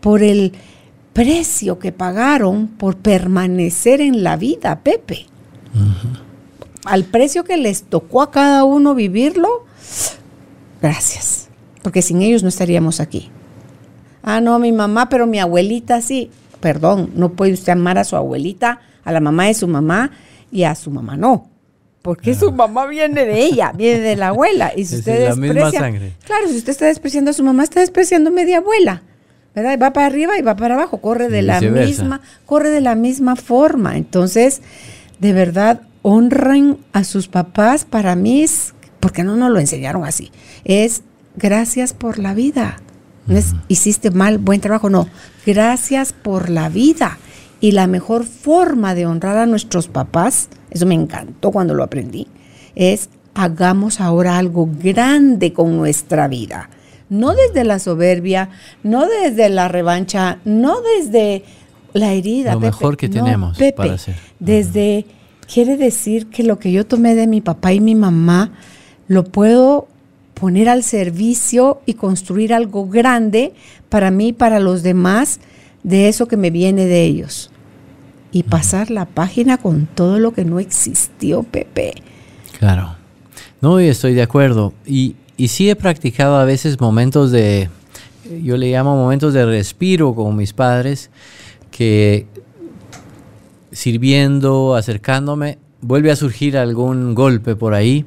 por el precio que pagaron por permanecer en la vida, Pepe. Al precio que les tocó a cada uno vivirlo, gracias. Porque sin ellos no estaríamos aquí. Ah, no, mi mamá, pero mi abuelita sí. Perdón, no puede usted amar a su abuelita, a la mamá de su mamá y a su mamá no. Porque su mamá viene de ella, viene de la abuela. Y si Es usted la misma desprecia, sangre. claro, si usted está despreciando a su mamá, está despreciando a media abuela. ¿Verdad? Y va para arriba y va para abajo, corre de la misma, corre de la misma forma. Entonces, de verdad, honren a sus papás. Para mí es, porque no nos lo enseñaron así, es gracias por la vida. No es hiciste mal, buen trabajo, no. Gracias por la vida. Y la mejor forma de honrar a nuestros papás, eso me encantó cuando lo aprendí, es hagamos ahora algo grande con nuestra vida. No desde la soberbia, no desde la revancha, no desde la herida. Lo mejor que No, tenemos Pepe, para hacer. Desde, quiere decir que lo que yo tomé de mi papá y mi mamá, lo puedo poner al servicio y construir algo grande para mí y para los demás de eso que me viene de ellos. Y pasar la página con todo lo que no existió, Pepe. Claro. No, y estoy de acuerdo. Y, y sí he practicado a veces momentos de, yo le llamo momentos de respiro con mis padres, que sirviendo, acercándome, vuelve a surgir algún golpe por ahí.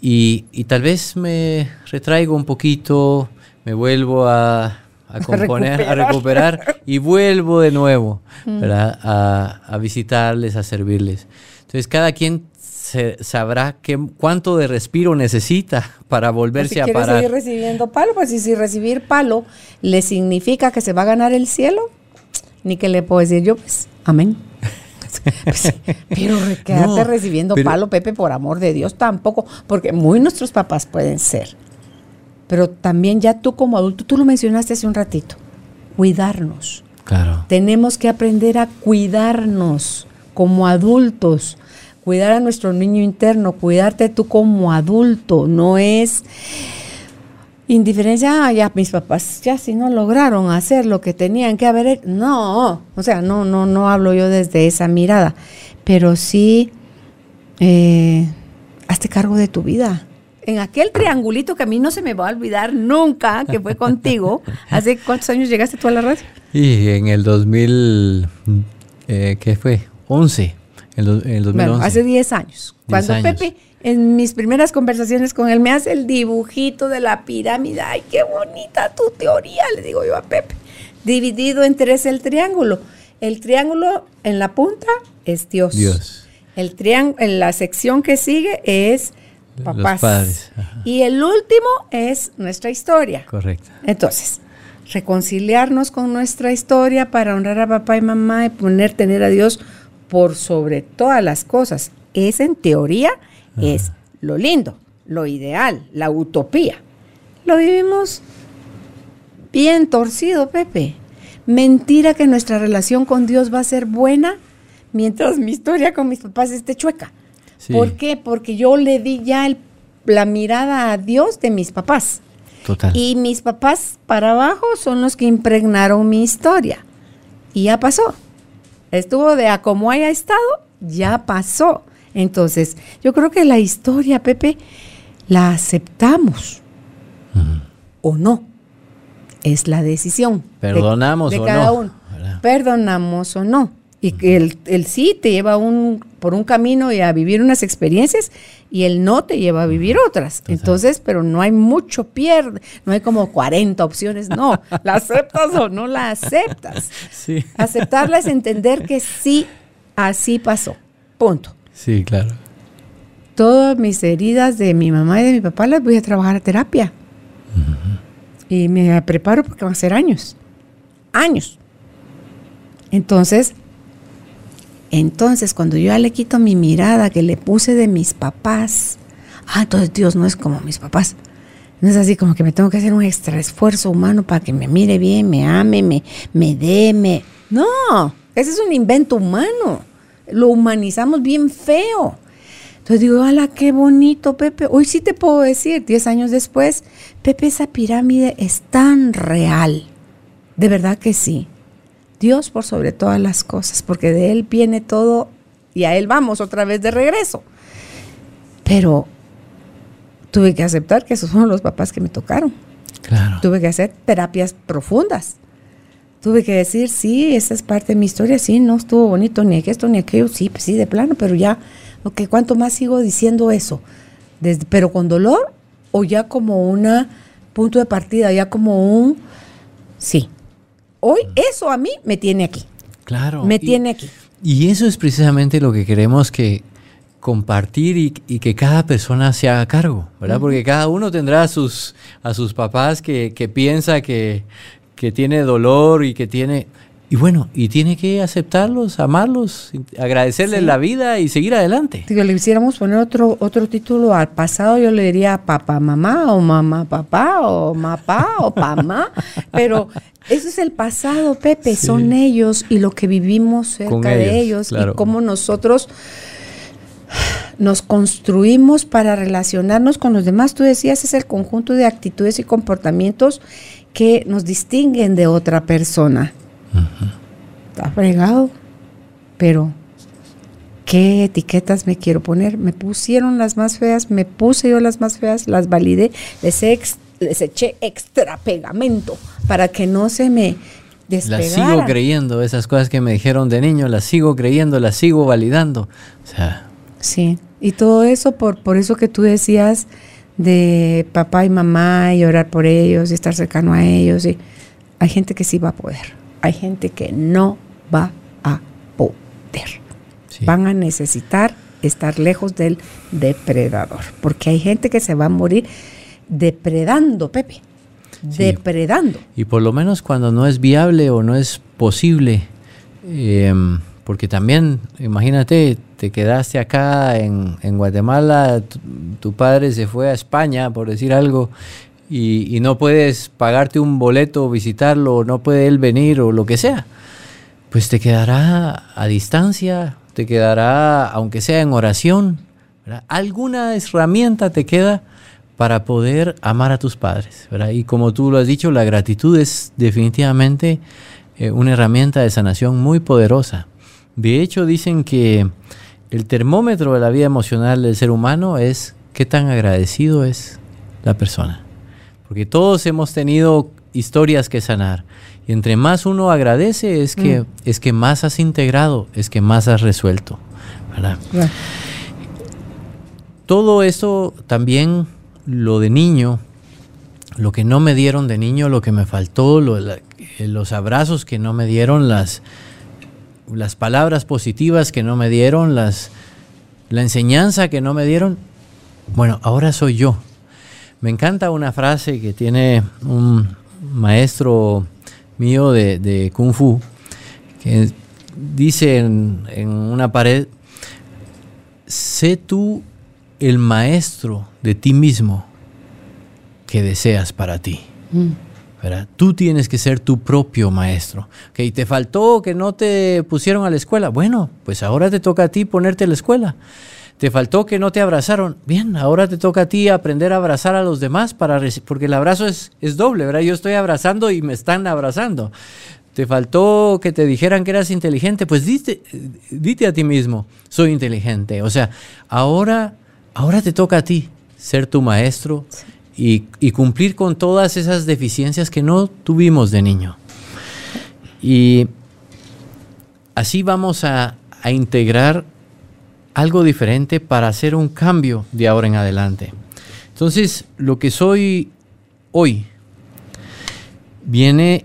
Y, y tal vez me retraigo un poquito, me vuelvo a, a componer, a recuperar y vuelvo de nuevo ¿verdad? A, a visitarles, a servirles. Entonces cada quien se- sabrá qué, cuánto de respiro necesita para Pues volverse si a quiere parar. seguir recibiendo palo, pues y si recibir palo le significa que se va a ganar el cielo, ni que le puedo decir yo, pues, amén. Pues, pero quedarte No, recibiendo pero- palo, Pepe, por amor de Dios, tampoco, porque muy nuestros papás pueden ser. Pero también ya tú como adulto, tú lo mencionaste hace un ratito, cuidarnos. Claro. Tenemos que aprender a cuidarnos como adultos, cuidar a nuestro niño interno, cuidarte tú como adulto, no es indiferencia, ah, ya mis papás ya si no lograron hacer lo que tenían que haber hecho. No, o sea, no, no, no hablo yo desde esa mirada, pero sí eh, hazte cargo de tu vida. En aquel triangulito que a mí no se me va a olvidar nunca, que fue contigo, ¿hace cuántos años llegaste tú a la radio? Y en el 2000, eh, ¿qué fue? 11. En el 2011. Bueno, hace 10 años. 10 Cuando años. Pepe, en mis primeras conversaciones con él, me hace el dibujito de la pirámide. ¡Ay, qué bonita tu teoría! Le digo yo a Pepe. Dividido en tres el triángulo. El triángulo en la punta es Dios. Dios. El triángulo, en la sección que sigue es Los papás. padres, ajá. Y el último es nuestra historia. Correcto. Entonces, reconciliarnos con nuestra historia para honrar a papá y mamá y poner, tener a Dios por sobre todas las cosas. Es en teoría, es lo lindo, lo ideal, la utopía. Lo vivimos bien torcido, Pepe. Mentira que nuestra relación con Dios va a ser buena mientras mi historia con mis papás esté chueca. Sí. ¿Por qué? Porque yo le di ya el- la mirada a Dios de mis papás. Total. Y mis papás para abajo son los que impregnaron mi historia. Y ya pasó. Estuvo de a como haya estado, ya pasó. Entonces, yo creo que la historia, Pepe, la aceptamos o no. Es la decisión. de- Perdonamos de o cada no, uno. Perdonamos o no. Y que el, el sí te lleva un, por un camino y a vivir unas experiencias y el no te lleva a vivir otras. Entonces, pero no hay mucho pierde, no hay como 40 opciones, no, la aceptas o no la aceptas. Sí. Aceptarla es entender que sí, así pasó. Punto. Sí, claro. Todas mis heridas de mi mamá y de mi papá las voy a trabajar a terapia. Y me preparo porque van a ser años. Años. Entonces, entonces cuando yo ya le quito mi mirada que le puse de mis papás, ah, entonces Dios no es como mis papás. No es así como que me tengo que hacer un extra esfuerzo humano para que me mire bien, me ame, me, me dé, me... No, ese es un invento humano. Lo humanizamos bien feo. Entonces digo, ¡hala, qué bonito, Pepe! Hoy sí te puedo decir, 10 años después, Pepe, esa pirámide es tan real. De verdad que sí. Dios por sobre todas las cosas, porque de Él viene todo y a Él vamos otra vez de regreso. Pero tuve que aceptar que esos fueron los papás que me tocaron. Claro. Tuve que hacer terapias profundas. Tuve que decir, sí, esa es parte de mi historia, sí, no estuvo bonito ni esto ni aquello, sí, pues sí, de plano, pero ya, ok, ¿cuánto más sigo diciendo eso? Desde- pero con dolor o ya como una punto de partida, ya como un, sí. Hoy eso a mí me tiene aquí, Claro. me Y- tiene aquí. Y eso es precisamente lo que queremos que compartir y, y que cada persona se haga cargo, ¿verdad? Porque cada uno tendrá a sus, a sus papás que, que piensa que, que tiene dolor y que tiene... Y bueno, y tiene que aceptarlos, amarlos, agradecerles Sí. la vida y seguir adelante. Si le hiciéramos poner otro, otro título al pasado, yo le diría papá, mamá, o mamá, papá, o mapá, o pamá. Pero eso es el pasado, Pepe, Sí. son ellos y lo que vivimos cerca Con de ellos, ellos claro. y cómo nosotros nos construimos para relacionarnos con los demás. Tú decías, es el conjunto de actitudes y comportamientos que nos distinguen de otra persona. Está fregado, pero ¿qué etiquetas me quiero poner? Me pusieron las más feas, me puse yo las más feas, las validé, les, ex- les eché extra pegamento para que no se me Las sigo creyendo, esas cosas que me dijeron de niño, las sigo creyendo, las sigo validando. O sea, Sí, y todo eso por, por eso que tú decías de papá y mamá y orar por ellos y estar cercano a ellos. Y hay gente que sí va a poder, hay gente que no va a poder. sí. Van a necesitar estar lejos del depredador, porque hay gente que se va a morir depredando, Pepe, Sí. depredando. Y por lo menos cuando no es viable o no es posible, em, porque también, imagínate, te quedaste acá en, en Guatemala, tu, tu padre se fue a España, por decir algo, y, no puedes pagarte un boleto, visitarlo, no puede él venir o lo que sea, pues te quedará a distancia, te quedará, aunque sea en oración, alguna herramienta te queda para poder amar a tus padres. ¿verdad? Y como tú lo has dicho, la gratitud es definitivamente eh, una herramienta de sanación muy poderosa. De hecho, dicen que el termómetro de la vida emocional del ser humano es qué tan agradecido es la persona. Porque todos hemos tenido historias que sanar. Y entre más uno agradece es que, es que más has integrado, es que más has resuelto. ¿verdad? Todo eso también, lo de niño, lo que no me dieron de niño, lo que me faltó, lo- la- eh, los abrazos que no me dieron, las, las palabras positivas que no me dieron, las, la enseñanza que no me dieron, bueno, ahora soy yo. Me encanta una frase que tiene un, maestro mío de, Kung Fu, que dice en, en una pared, sé tú el maestro de ti mismo que deseas para ti. Mm. Tú tienes que ser tu propio maestro. ¿Y ¿Te faltó que no te pusieron a la escuela? Bueno, pues ahora te toca a ti ponerte a la escuela. ¿Te faltó que no te abrazaron? Bien, ahora te toca a ti aprender a abrazar a los demás para porque el abrazo es, es doble, ¿verdad? Yo estoy abrazando y me están abrazando. ¿Te faltó que te dijeran que eras inteligente? Pues dite, a ti mismo, soy inteligente. O sea, ahora, ahora te toca a ti ser tu maestro y, cumplir con todas esas deficiencias que no tuvimos de niño. Y así vamos a, a integrar algo diferente para hacer un cambio de ahora en adelante. Entonces, lo que soy hoy viene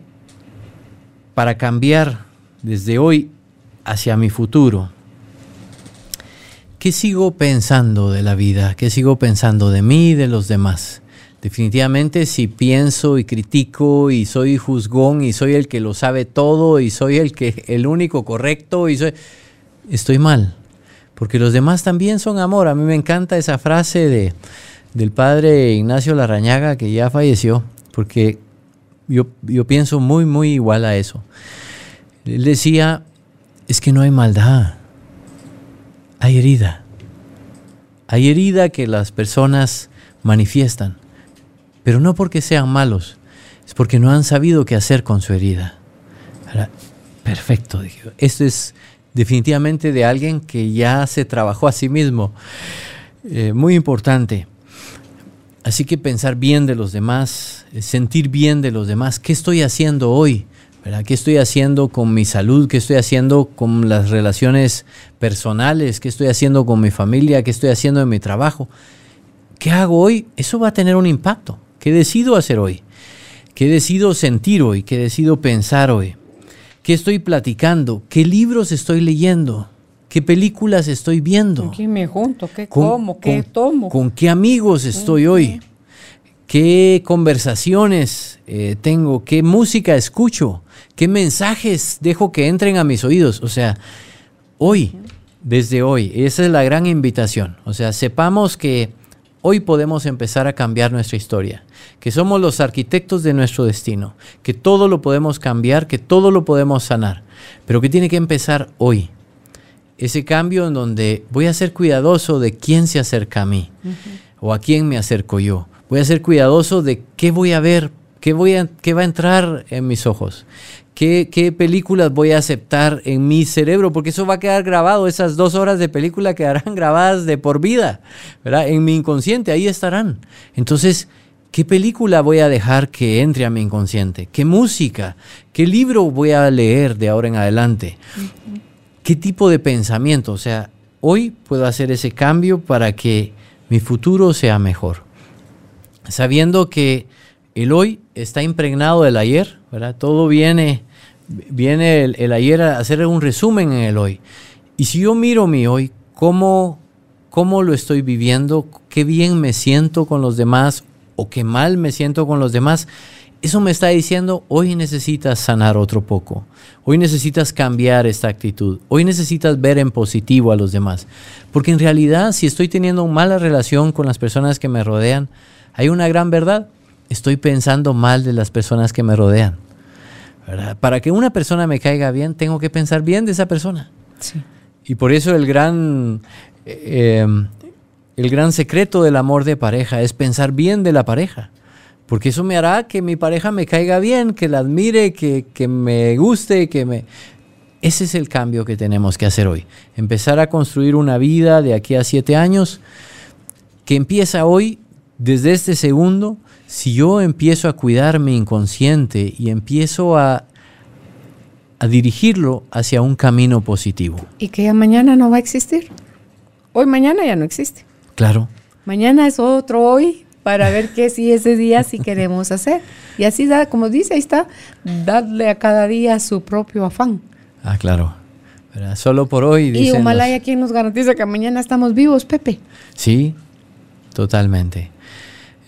para cambiar desde hoy hacia mi futuro. ¿Qué sigo pensando de la vida? ¿Qué sigo pensando de mí y de los demás? Definitivamente si pienso y critico y soy juzgón y soy el que lo sabe todo y soy el que el único correcto y soy estoy mal. Porque los demás también son amor. A mí me encanta esa frase de del padre Ignacio Larrañaga que ya falleció, porque yo, yo pienso muy, muy igual a eso. Él decía, es que no hay maldad, hay herida. Hay herida que las personas manifiestan, pero no porque sean malos, es porque no han sabido qué hacer con su herida. perfecto, dije. Esto es definitivamente de alguien que ya se trabajó a sí mismo. Eh, muy importante. Así que pensar bien de los demás, eh, sentir bien de los demás. ¿Qué estoy haciendo hoy? ¿Qué estoy haciendo con mi salud? ¿Qué estoy haciendo con las relaciones personales? ¿Qué estoy haciendo con mi familia? ¿Qué estoy haciendo en mi trabajo? ¿Qué hago hoy? Eso va a tener un impacto. ¿Qué decido hacer hoy? ¿Qué decido sentir hoy? ¿Qué decido pensar hoy? ¿Qué estoy platicando? ¿Qué libros estoy leyendo? ¿Qué películas estoy viendo? ¿Con quién me junto? ¿Qué como? ¿Qué tomo? ¿Con qué amigos estoy hoy? ¿Qué conversaciones eh, tengo? ¿Qué música escucho? ¿Qué mensajes dejo que entren a mis oídos? O sea, hoy, desde hoy, esa es la gran invitación. O sea, sepamos que hoy podemos empezar a cambiar nuestra historia, que somos los arquitectos de nuestro destino, que todo lo podemos cambiar, que todo lo podemos sanar, pero que tiene que empezar hoy ese cambio en donde voy a ser cuidadoso de quién se acerca a mí o a quién me acerco yo. Voy a ser cuidadoso de qué voy a ver, qué, voy a, qué va a entrar en mis ojos, qué, qué películas voy a aceptar en mi cerebro, porque eso va a quedar grabado, esas dos horas de película quedarán grabadas de por vida, ¿verdad? En mi inconsciente, ahí estarán. Entonces, ¿Qué película voy a dejar que entre a mi inconsciente? ¿Qué música? ¿Qué libro voy a leer de ahora en adelante? ¿Qué tipo de pensamiento? O sea, hoy puedo hacer ese cambio para que mi futuro sea mejor. Sabiendo que el hoy está impregnado del ayer, ¿verdad? Todo viene, viene el, ayer a hacer un resumen en el hoy. Y si yo miro mi hoy, ¿cómo, cómo lo estoy viviendo, qué bien me siento con los demás o qué mal me siento con los demás, eso me está diciendo, hoy necesitas sanar otro poco, hoy necesitas cambiar esta actitud, hoy necesitas ver en positivo a los demás. Porque en realidad, si estoy teniendo una mala relación con las personas que me rodean, hay una gran verdad, estoy pensando mal de las personas que me rodean. Para que una persona me caiga bien, tengo que pensar bien de esa persona. Y por eso el gran, eh, el gran secreto del amor de pareja es pensar bien de la pareja porque eso me hará que mi pareja me caiga bien, que la admire, que, me guste, que me... Ese es el cambio que tenemos que hacer hoy. Empezar a construir una vida de aquí a siete años que empieza hoy, desde este segundo, si yo empiezo a cuidar mi inconsciente y empiezo a, a dirigirlo hacia un camino positivo. Y que ya mañana no va a existir. Hoy mañana ya no existe. Claro. Mañana es otro hoy, para ver qué sí ese día sí queremos hacer. Y así da, como dice, ahí está, darle a cada día su propio afán. Ah, claro. Solo por hoy. Y Humalaya, ¿quién nos garantiza que mañana estamos vivos, Pepe? Sí, totalmente.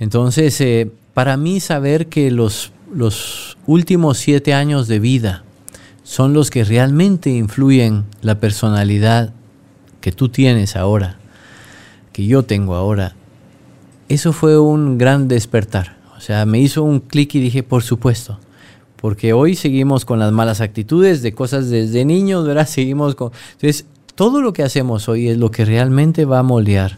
Entonces, eh, para mí saber que los, los últimos siete años de vida son los que realmente influyen la personalidad que tú tienes ahora, que yo tengo ahora, eso fue un gran despertar. O sea, me hizo un clic y dije, por supuesto, porque hoy seguimos con las malas actitudes de cosas desde niños, ¿verdad? Seguimos con... Entonces, todo lo que hacemos hoy es lo que realmente va a moldear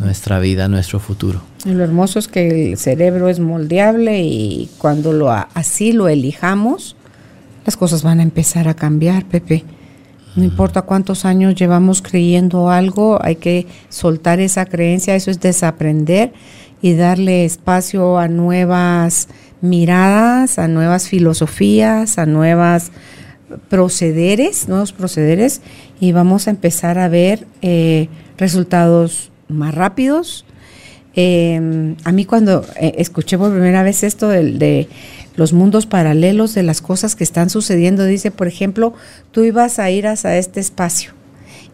nuestra vida, nuestro futuro. Y lo hermoso es que el cerebro es moldeable y cuando lo, así lo elijamos, las cosas van a empezar a cambiar, Pepe. No importa cuántos años llevamos creyendo algo, hay que soltar esa creencia, eso es desaprender y darle espacio a nuevas miradas, a nuevas filosofías, a nuevas procederes, nuevos procederes, y vamos a empezar a ver eh, resultados más rápidos. Em, a mí cuando eh, escuché por primera vez esto de, los mundos paralelos, de las cosas que están sucediendo, dice, por ejemplo, tú ibas a ir hacia este espacio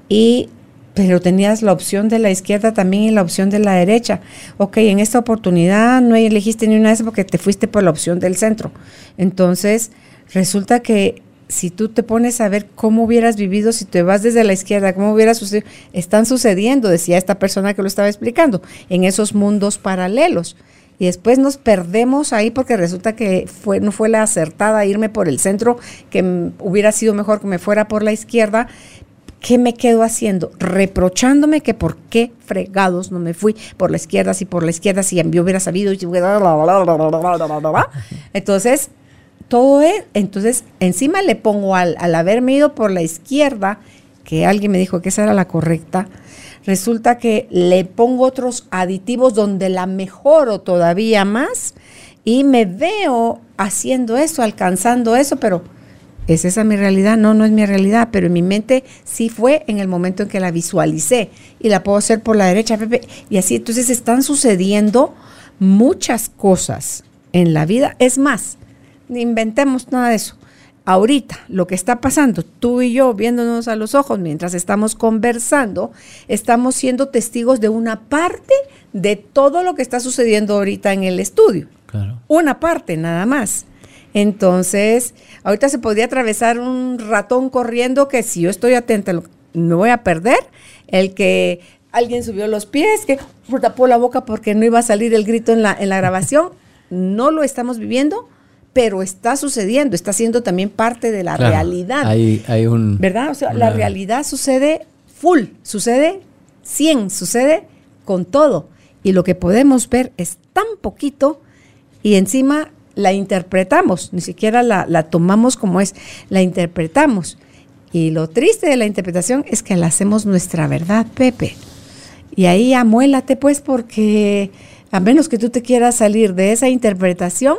y pero tenías la opción de la izquierda también y la opción de la derecha. Ok, en esta oportunidad no elegiste ni una de esas porque te fuiste por la opción del centro. Entonces, resulta que si tú te pones a ver cómo hubieras vivido si te vas desde la izquierda, cómo hubiera sucedido, están sucediendo, decía esta persona que lo estaba explicando, en esos mundos paralelos. Y después nos perdemos ahí porque resulta que fue, no fue la acertada irme por el centro, que hubiera sido mejor que me fuera por la izquierda. ¿Qué me quedo haciendo? Reprochándome que por qué fregados no me fui por la izquierda, si por la izquierda, si yo hubiera sabido. Entonces, todo es, entonces encima le pongo al, al haberme ido por la izquierda, que alguien me dijo que esa era la correcta, resulta que le pongo otros aditivos donde la mejoro todavía más y me veo haciendo eso, alcanzando eso, pero ¿es esa mi realidad? No, no es mi realidad, pero en mi mente sí fue en el momento en que la visualicé y la puedo hacer por la derecha, Pepe, y así entonces están sucediendo muchas cosas en la vida. Es más, inventemos nada de eso. Ahorita, lo que está pasando, tú y yo viéndonos a los ojos mientras estamos conversando, estamos siendo testigos de una parte de todo lo que está sucediendo ahorita en el estudio. Una parte nada más. Entonces, ahorita se podría atravesar un ratón corriendo que si yo estoy atenta, no voy a perder. El que alguien subió los pies, que tapó la boca porque no iba a salir el grito en la, en la grabación, no lo estamos viviendo pero está sucediendo, está siendo también parte de la realidad. Hay, hay un, ¿Verdad? O sea, la realidad sucede full, sucede 100, sucede con todo. Y lo que podemos ver es tan poquito y encima la interpretamos, ni siquiera la, la tomamos como es, la interpretamos. Y lo triste de la interpretación es que la hacemos nuestra verdad, Pepe. Y ahí amuélate pues porque a menos que tú te quieras salir de esa interpretación,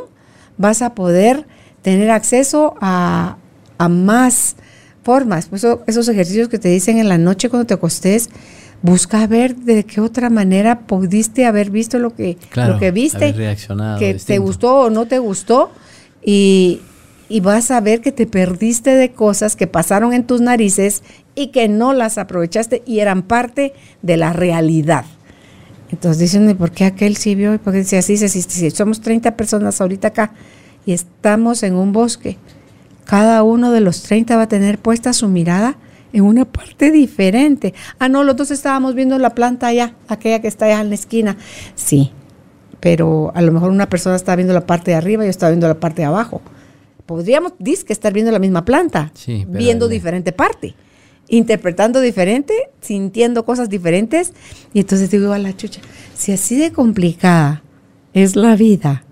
vas a poder tener acceso a, más formas. Pues esos ejercicios que te dicen en la noche cuando te acostes, busca ver de qué otra manera pudiste haber visto lo que, lo que viste, que te gustó o no te gustó, y, y vas a ver que te perdiste de cosas que pasaron en tus narices y que no las aprovechaste y eran parte de la realidad. Entonces dicen, ¿por qué aquel sí vio? Porque dice así, si, si somos 30 personas ahorita acá y estamos en un bosque, cada uno de los 30 va a tener puesta su mirada en una parte diferente. Ah, no, los dos estábamos viendo la planta allá, aquella que está allá en la esquina. Sí, pero a lo mejor una persona está viendo la parte de arriba y yo estaba viendo la parte de abajo. Podríamos, que estar viendo la misma planta, viendo diferente parte interpretando diferente, sintiendo cosas diferentes. Y entonces digo a la chucha, si así de complicada es la vida,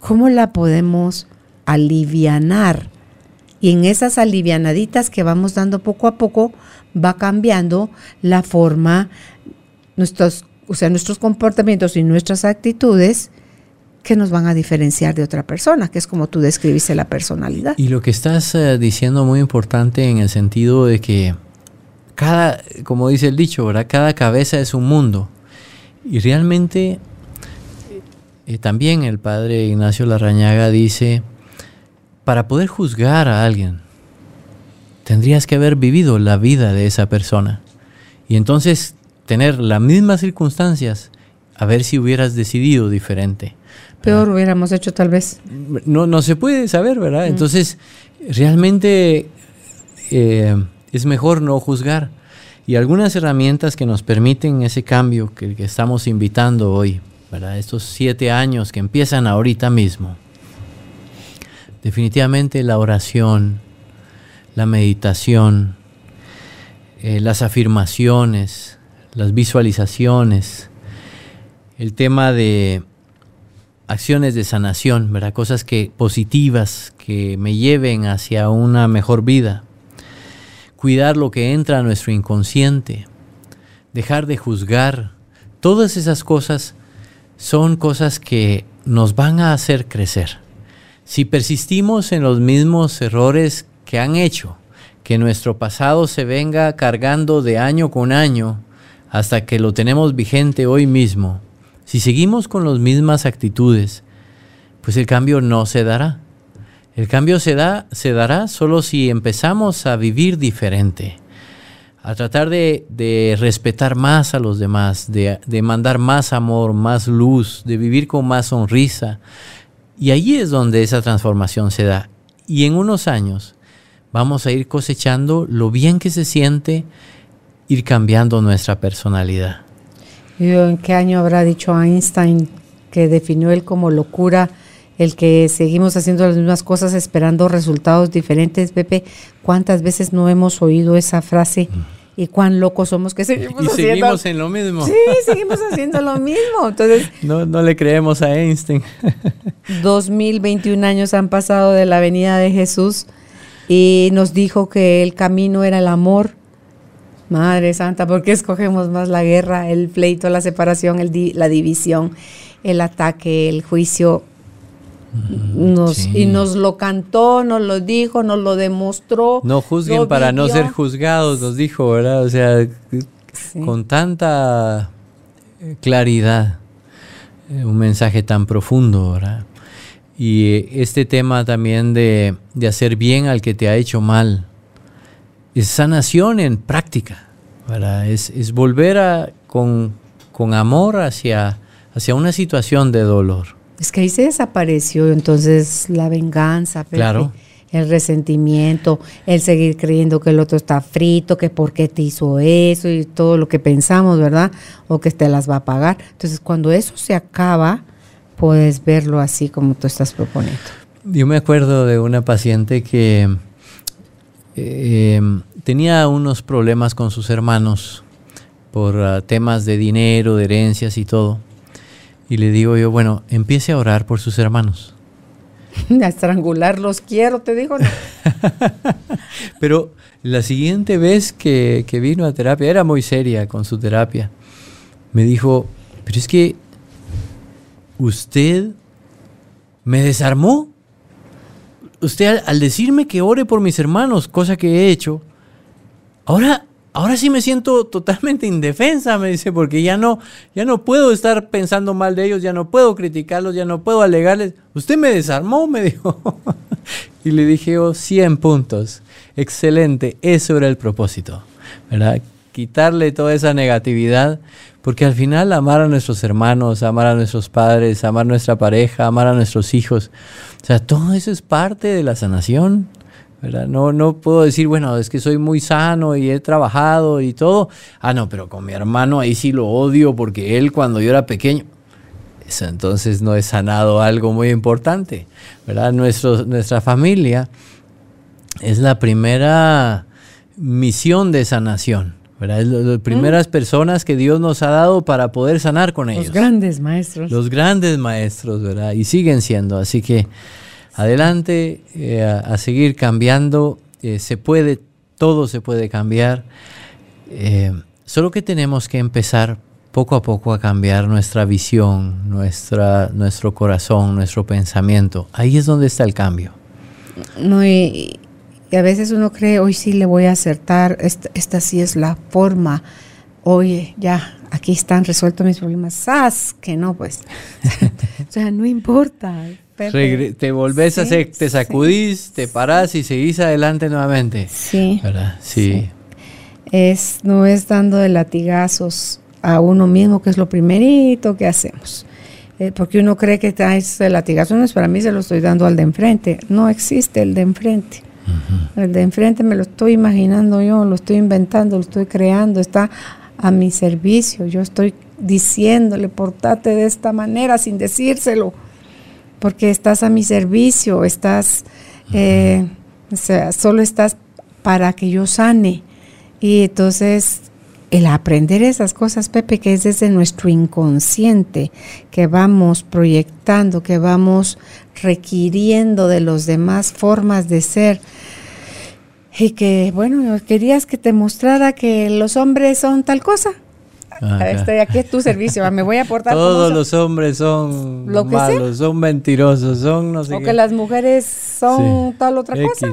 ¿cómo la podemos alivianar? Y en esas alivianaditas que vamos dando poco a poco, va cambiando la forma, nuestros, o sea, nuestros comportamientos y nuestras actitudes que nos van a diferenciar de otra persona, que es como tú describiste la personalidad. Y lo que estás eh, diciendo muy importante en el sentido de que cada, como dice el dicho, ¿verdad? cada cabeza es un mundo. Y realmente eh, también el padre Ignacio Larrañaga dice, para poder juzgar a alguien, tendrías que haber vivido la vida de esa persona. Y entonces tener las mismas circunstancias, a ver si hubieras decidido diferente. Peor hubiéramos hecho tal vez. No, no se puede saber, ¿verdad? Entonces, realmente eh, es mejor no juzgar. Y algunas herramientas que nos permiten ese cambio que, que estamos invitando hoy, ¿verdad? Estos siete años que empiezan ahorita mismo. Definitivamente la oración, la meditación, eh, las afirmaciones, las visualizaciones, el tema de acciones de sanación, ¿verdad? Cosas que positivas que me lleven hacia una mejor vida. Cuidar lo que entra a nuestro inconsciente, dejar de juzgar. Todas esas cosas son cosas que nos van a hacer crecer. Si persistimos en los mismos errores que han hecho, que nuestro pasado se venga cargando de año con año hasta que lo tenemos vigente hoy mismo, si seguimos con las mismas actitudes, pues el cambio no se dará. El cambio se, da, se dará solo si empezamos a vivir diferente, a tratar de, respetar más a los demás, de, de, mandar más amor, más luz, de vivir con más sonrisa. Y ahí es donde esa transformación se da. Y en unos años vamos a ir cosechando lo bien que se siente ir cambiando nuestra personalidad. ¿En qué año habrá dicho Einstein que definió él como locura el que seguimos haciendo las mismas cosas esperando resultados diferentes? Pepe, ¿cuántas veces no hemos oído esa frase? y cuán locos somos que seguimos y seguimos en lo mismo. Sí, seguimos haciendo lo mismo. Entonces, no, no le creemos a Einstein. 2021 años han pasado de la venida de Jesús y nos dijo que el camino era el amor, Madre Santa, ¿por qué escogemos más la guerra, el pleito, la separación, el la división, el ataque, el juicio? Nos, Y nos lo cantó, nos lo dijo, nos lo demostró. No juzguen para no ser juzgados, nos dijo, ¿verdad? O sea, con tanta eh, claridad, eh, un mensaje tan profundo, ¿verdad? Y eh, este tema también de, de hacer bien al que te ha hecho mal, es sanación en práctica, Es, es, volver a, con, con, amor hacia, hacia una situación de dolor. Es que ahí se desapareció entonces la venganza, claro. el resentimiento, el seguir creyendo que el otro está frito, que por qué te hizo eso y todo lo que pensamos, ¿verdad? O que te las va a pagar. Entonces cuando eso se acaba, puedes verlo así como tú estás proponiendo. Yo me acuerdo de una paciente que eh, tenía unos problemas con sus hermanos por ah, temas de dinero, de herencias y todo. Y le digo yo, bueno, empiece a orar por sus hermanos. A estrangularlos quiero, te digo. Pero la siguiente vez que, que vino a terapia, era muy seria con su terapia, me dijo, pero es que usted me desarmó usted al, decirme que ore por mis hermanos, cosa que he hecho, ahora, ahora sí me siento totalmente indefensa, me dice, porque ya no, ya no puedo estar pensando mal de ellos, ya no puedo criticarlos, ya no puedo alegarles. Usted me desarmó, me dijo. y le dije, oh, 100 puntos. Excelente, eso era el propósito, ¿verdad? Quitarle toda esa negatividad, porque al final amar a nuestros hermanos, amar a nuestros padres, amar a nuestra pareja, amar a nuestros hijos, o sea, todo eso es parte de la sanación. ¿verdad? No, no puedo decir, bueno, es que soy muy sano y he trabajado y todo. Ah, no, pero con mi hermano ahí sí lo odio porque él cuando yo era pequeño. Entonces no he sanado algo muy importante. ¿verdad? Nuestro, nuestra familia es la primera misión de sanación. ¿Verdad? Es las primeras mm. personas que Dios nos ha dado para poder sanar con ellos. Los grandes maestros. Los grandes maestros, ¿verdad? Y siguen siendo. Así que adelante eh, a, seguir cambiando. Eh, se puede, todo se puede cambiar. Eh, solo que tenemos que empezar poco a poco a cambiar nuestra visión, nuestra, nuestro corazón, nuestro pensamiento. Ahí es donde está el cambio. No, y, y a veces uno cree, hoy sí le voy a acertar, esta, sí es la forma, oye, ya, aquí están resueltos mis problemas, ¡sas! Que no, pues. o sea, no importa. te volvés a hacer, te sacudís, te parás y seguís adelante nuevamente. Sí. ¿verdad? Sí. Es, no es dando de latigazos a uno mismo, que es lo primerito que hacemos. eh, porque uno cree que traes el latigazo, no es para mí, se lo estoy dando al de enfrente. No existe el de enfrente. El de enfrente me lo estoy imaginando yo, lo estoy inventando, lo estoy creando, está a mi servicio. Yo estoy diciéndole, portate de esta manera sin decírselo, porque estás a mi servicio, estás, eh, o sea, solo estás para que yo sane. Y entonces el aprender esas cosas, Pepe, que es desde nuestro inconsciente, que vamos proyectando, que vamos requiriendo de los demás formas de ser. Y que, bueno, querías que te mostrara que los hombres son tal cosa. Estoy aquí a tu servicio, me voy a portar Todos los hombres son malos, son mentirosos, son no sé O que las mujeres son tal otra cosa.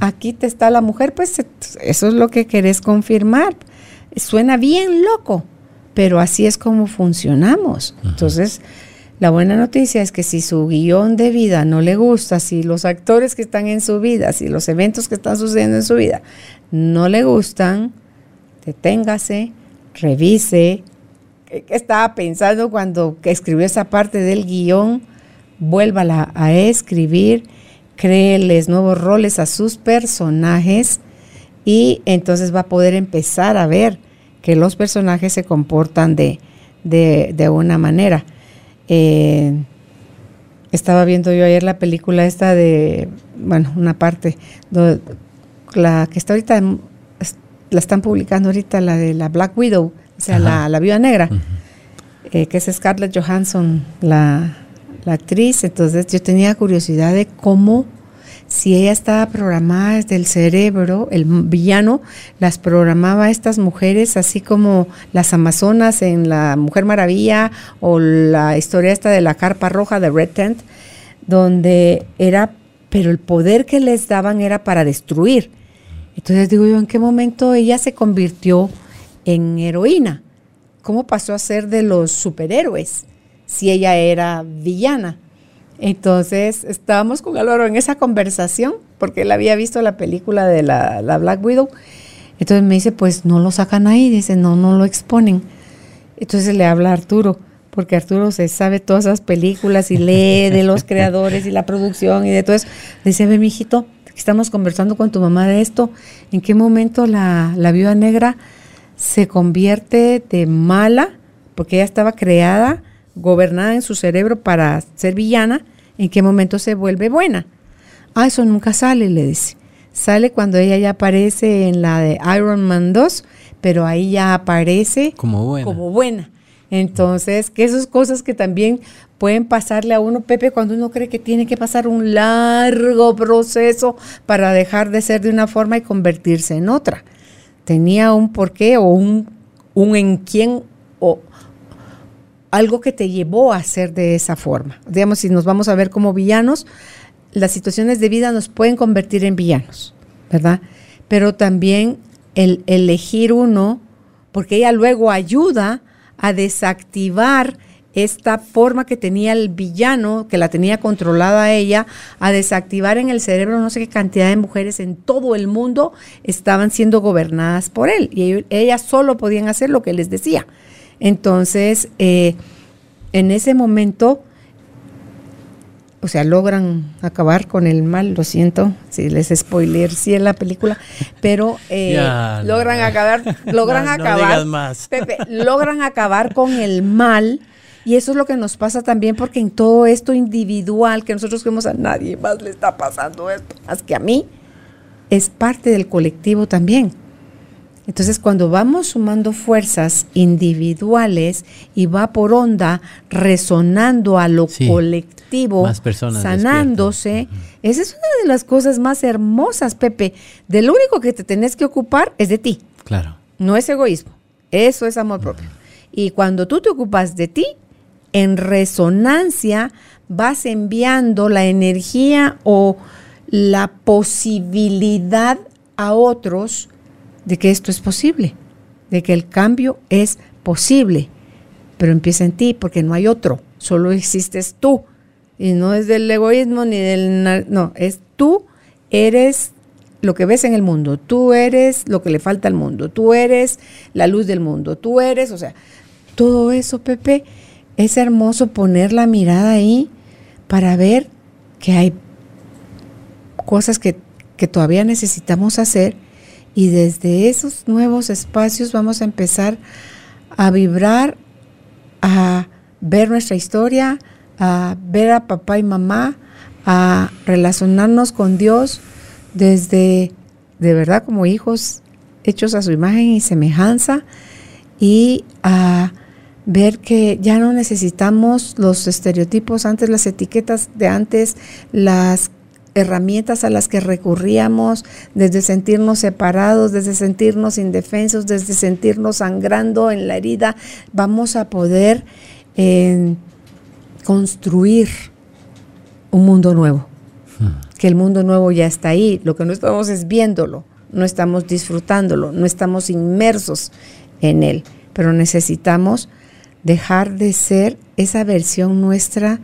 Aquí te está la mujer, pues eso es lo que querés confirmar. Suena bien loco, pero así es como funcionamos. Entonces, la buena noticia es que si su guion de vida no le gusta, si los actores que están en su vida, si los eventos que están sucediendo en su vida no le gustan, deténgase, revise. ¿Qué estaba pensando cuando escribió esa parte del guion? Vuélvala a escribir, créeles nuevos roles a sus personajes y entonces va a poder empezar a ver que los personajes se comportan de, una manera. Eh, estaba viendo yo ayer la película esta de, bueno, una parte, la que está ahorita, la están publicando ahorita, la de la Black Widow, o sea, la, la viuda negra, eh, que es Scarlett Johansson, la, la actriz. Entonces yo tenía curiosidad de cómo si ella estaba programada desde el cerebro, el villano las programaba a estas mujeres, así como las Amazonas en La Mujer Maravilla o la historia esta de la carpa roja de Red Tent, donde era, pero el poder que les daban era para destruir. Entonces digo yo, ¿en qué momento ella se convirtió en heroína? ¿Cómo pasó a ser de los superhéroes si ella era villana? Entonces estábamos con Álvaro en esa conversación, porque él había visto la película de la, Black Widow. Entonces me dice, pues no lo sacan ahí, dice, no, no lo exponen. Entonces le habla a Arturo, porque Arturo se sabe todas esas películas y lee de los creadores y la producción y de todo eso. dice, ve, mijito, estamos conversando con tu mamá de esto, ¿en qué momento la, la viuda negra se convierte de mala, porque ella estaba creada gobernada en su cerebro para ser villana, ¿en qué momento se vuelve buena? Ah, eso nunca sale, le dice. Sale cuando ella ya aparece en la de Iron Man 2, pero ahí ya aparece como buena. Como buena. Entonces, que esas cosas que también pueden pasarle a uno, Pepe, cuando uno cree que tiene que pasar un largo proceso para dejar de ser de una forma y convertirse en otra. Tenía un porqué o un, un en quién o algo que te llevó a ser de esa forma. Digamos, si nos vamos a ver como villanos, las situaciones de vida nos pueden convertir en villanos, ¿verdad? Pero también el elegir uno, porque ella luego ayuda a desactivar esta forma que tenía el villano, que la tenía controlada ella, a desactivar en el cerebro no sé qué cantidad de mujeres en todo el mundo estaban siendo gobernadas por él. Y ellas solo podían hacer lo que les decía. Entonces, eh, en ese momento, o sea, logran acabar con el mal, lo siento, si les spoiler, sí en la película, pero eh, logran acabar, logran acabar, Pepe, logran acabar con el mal. Y eso es lo que nos pasa también porque en todo esto individual que nosotros vemos a nadie más le está pasando esto, más que a mí, es parte del colectivo también. Entonces, cuando vamos sumando fuerzas individuales y va por onda resonando a lo colectivo, sanándose, esa es una de las cosas más hermosas, Pepe. De lo único que te tenés que ocupar es de ti. Claro. No es egoísmo, eso es amor propio. Y cuando tú te ocupas de ti, en resonancia vas enviando la energía o la posibilidad a otros de que esto es posible, de que el cambio es posible, pero empieza en ti porque no hay otro, solo existes tú. Y no es del egoísmo ni del... No, es tú eres lo que ves en el mundo, tú eres lo que le falta al mundo, tú eres la luz del mundo, tú eres, o sea, todo eso, Pepe, es hermoso poner la mirada ahí para ver que hay cosas que, que todavía necesitamos hacer y desde esos nuevos espacios vamos a empezar a vibrar, a ver nuestra historia, a ver a papá y mamá, a relacionarnos con Dios desde, de verdad, como hijos hechos a su imagen y semejanza y a ver que ya no necesitamos los estereotipos antes, las etiquetas de antes, las herramientas a las que recurríamos, desde sentirnos separados, desde sentirnos indefensos, desde sentirnos sangrando en la herida, vamos a poder eh, construir un mundo nuevo. Hmm. Que el mundo nuevo ya está ahí, lo que no estamos es viéndolo, no estamos disfrutándolo, no estamos inmersos en él, pero necesitamos dejar de ser esa versión nuestra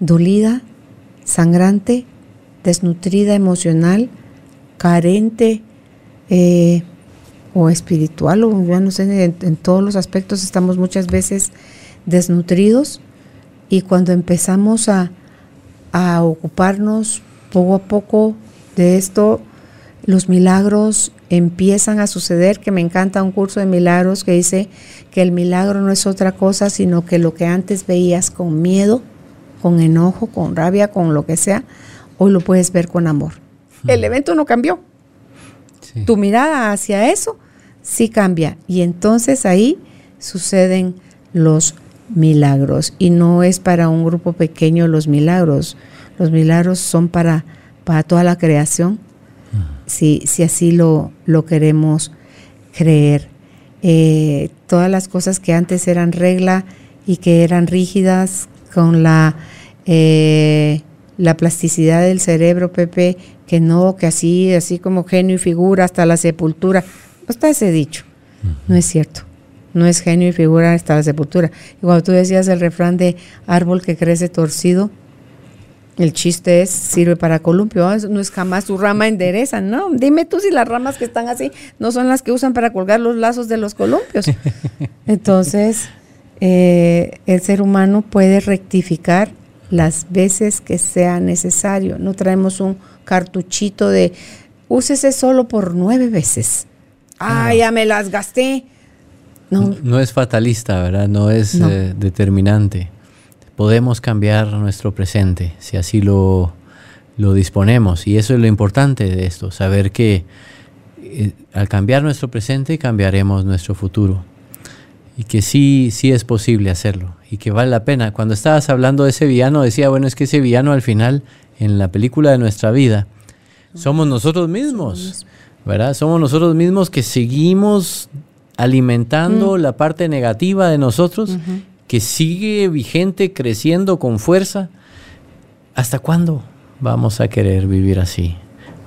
dolida, sangrante, desnutrida emocional, carente eh, o espiritual, o ya no sé, en, todos los aspectos estamos muchas veces desnutridos y cuando empezamos a, a ocuparnos poco a poco de esto, los milagros empiezan a suceder, que me encanta un curso de milagros que dice que el milagro no es otra cosa, sino que lo que antes veías con miedo, con enojo, con rabia, con lo que sea, hoy lo puedes ver con amor. Hmm. El evento no cambió. Tu mirada hacia eso sí cambia. Y entonces ahí suceden los milagros. Y no es para un grupo pequeño los milagros. Los milagros son para, para toda la creación, hmm. si, si, así lo, lo queremos creer. Eh, todas las cosas que antes eran regla y que eran rígidas con la eh, la plasticidad del cerebro, Pepe, que no, que así, así como genio y figura hasta la sepultura. No está ese dicho. No es cierto. No es genio y figura hasta la sepultura. Y cuando tú decías el refrán de árbol que crece torcido, el chiste es, sirve para columpio, ah, no es jamás su rama endereza, no, dime tú si las ramas que están así no son las que usan para colgar los lazos de los columpios. Entonces, eh, el ser humano puede rectificar las veces que sea necesario. No traemos un cartuchito de úsese solo por nueve veces. Ah, ya me las gasté. No, no es fatalista, ¿verdad? No es eh, determinante. Podemos cambiar nuestro presente si así lo, lo, disponemos. Y eso es lo importante de esto, saber que eh, al cambiar nuestro presente cambiaremos nuestro futuro y que sí, sí es posible hacerlo y que vale la pena. Cuando estabas hablando de ese villano, decía, bueno, es que ese villano al final, en la película de nuestra vida, somos nosotros mismos, ¿verdad? Somos nosotros mismos que seguimos alimentando la parte negativa de nosotros, que sigue vigente, creciendo con fuerza. ¿Hasta cuándo vamos a querer vivir así?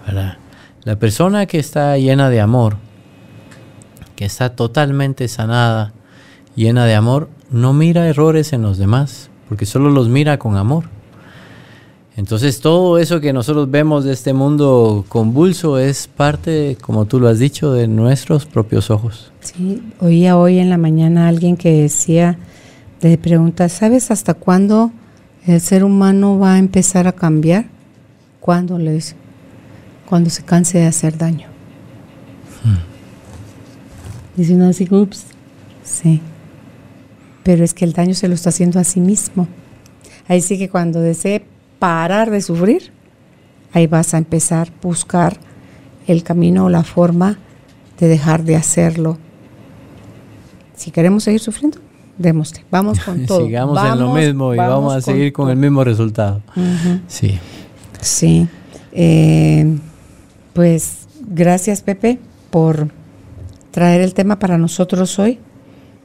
¿verdad? La persona que está llena de amor, que está totalmente sanada, llena de amor, no mira errores en los demás, porque solo los mira con amor. Entonces todo eso que nosotros vemos de este mundo convulso es parte, como tú lo has dicho, de nuestros propios ojos. Sí, oía hoy en la mañana a alguien que decía, le pregunta, ¿sabes hasta cuándo el ser humano va a empezar a cambiar? ¿Cuándo? Le dice, cuando se canse de hacer daño. Hmm. Dice uno así, ups, sí pero es que el daño se lo está haciendo a sí mismo. Ahí sí que cuando desee parar de sufrir, ahí vas a empezar a buscar el camino o la forma de dejar de hacerlo. Si queremos seguir sufriendo, démosle. Vamos con todo. Sigamos en lo mismo y vamos, a seguir con, el mismo resultado. Sí. Sí. Eh, pues gracias, Pepe, por traer el tema para nosotros hoy.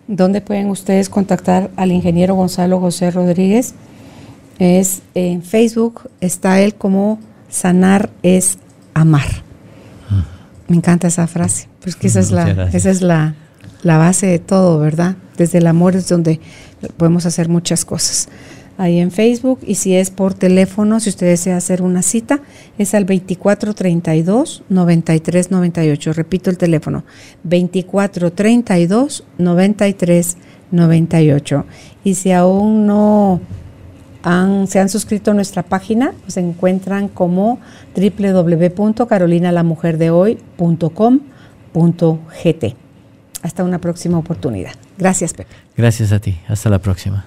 ¿Dónde pueden ustedes contactar al ingeniero Gonzalo José Rodríguez? Es en Facebook, está él como sanar es amar. Me encanta esa frase, pues que esa es la, esa es la, la base de todo, ¿verdad? Desde el amor es donde podemos hacer muchas cosas ahí en Facebook y si es por teléfono, si usted desea hacer una cita, es al 2432 9398. Repito el teléfono, 2432 9398. 98. Y si aún no han, se han suscrito a nuestra página, se encuentran como www.carolinalamujerdehoy.com.gt. Hasta una próxima oportunidad. Gracias, Pepe. Gracias a ti. Hasta la próxima.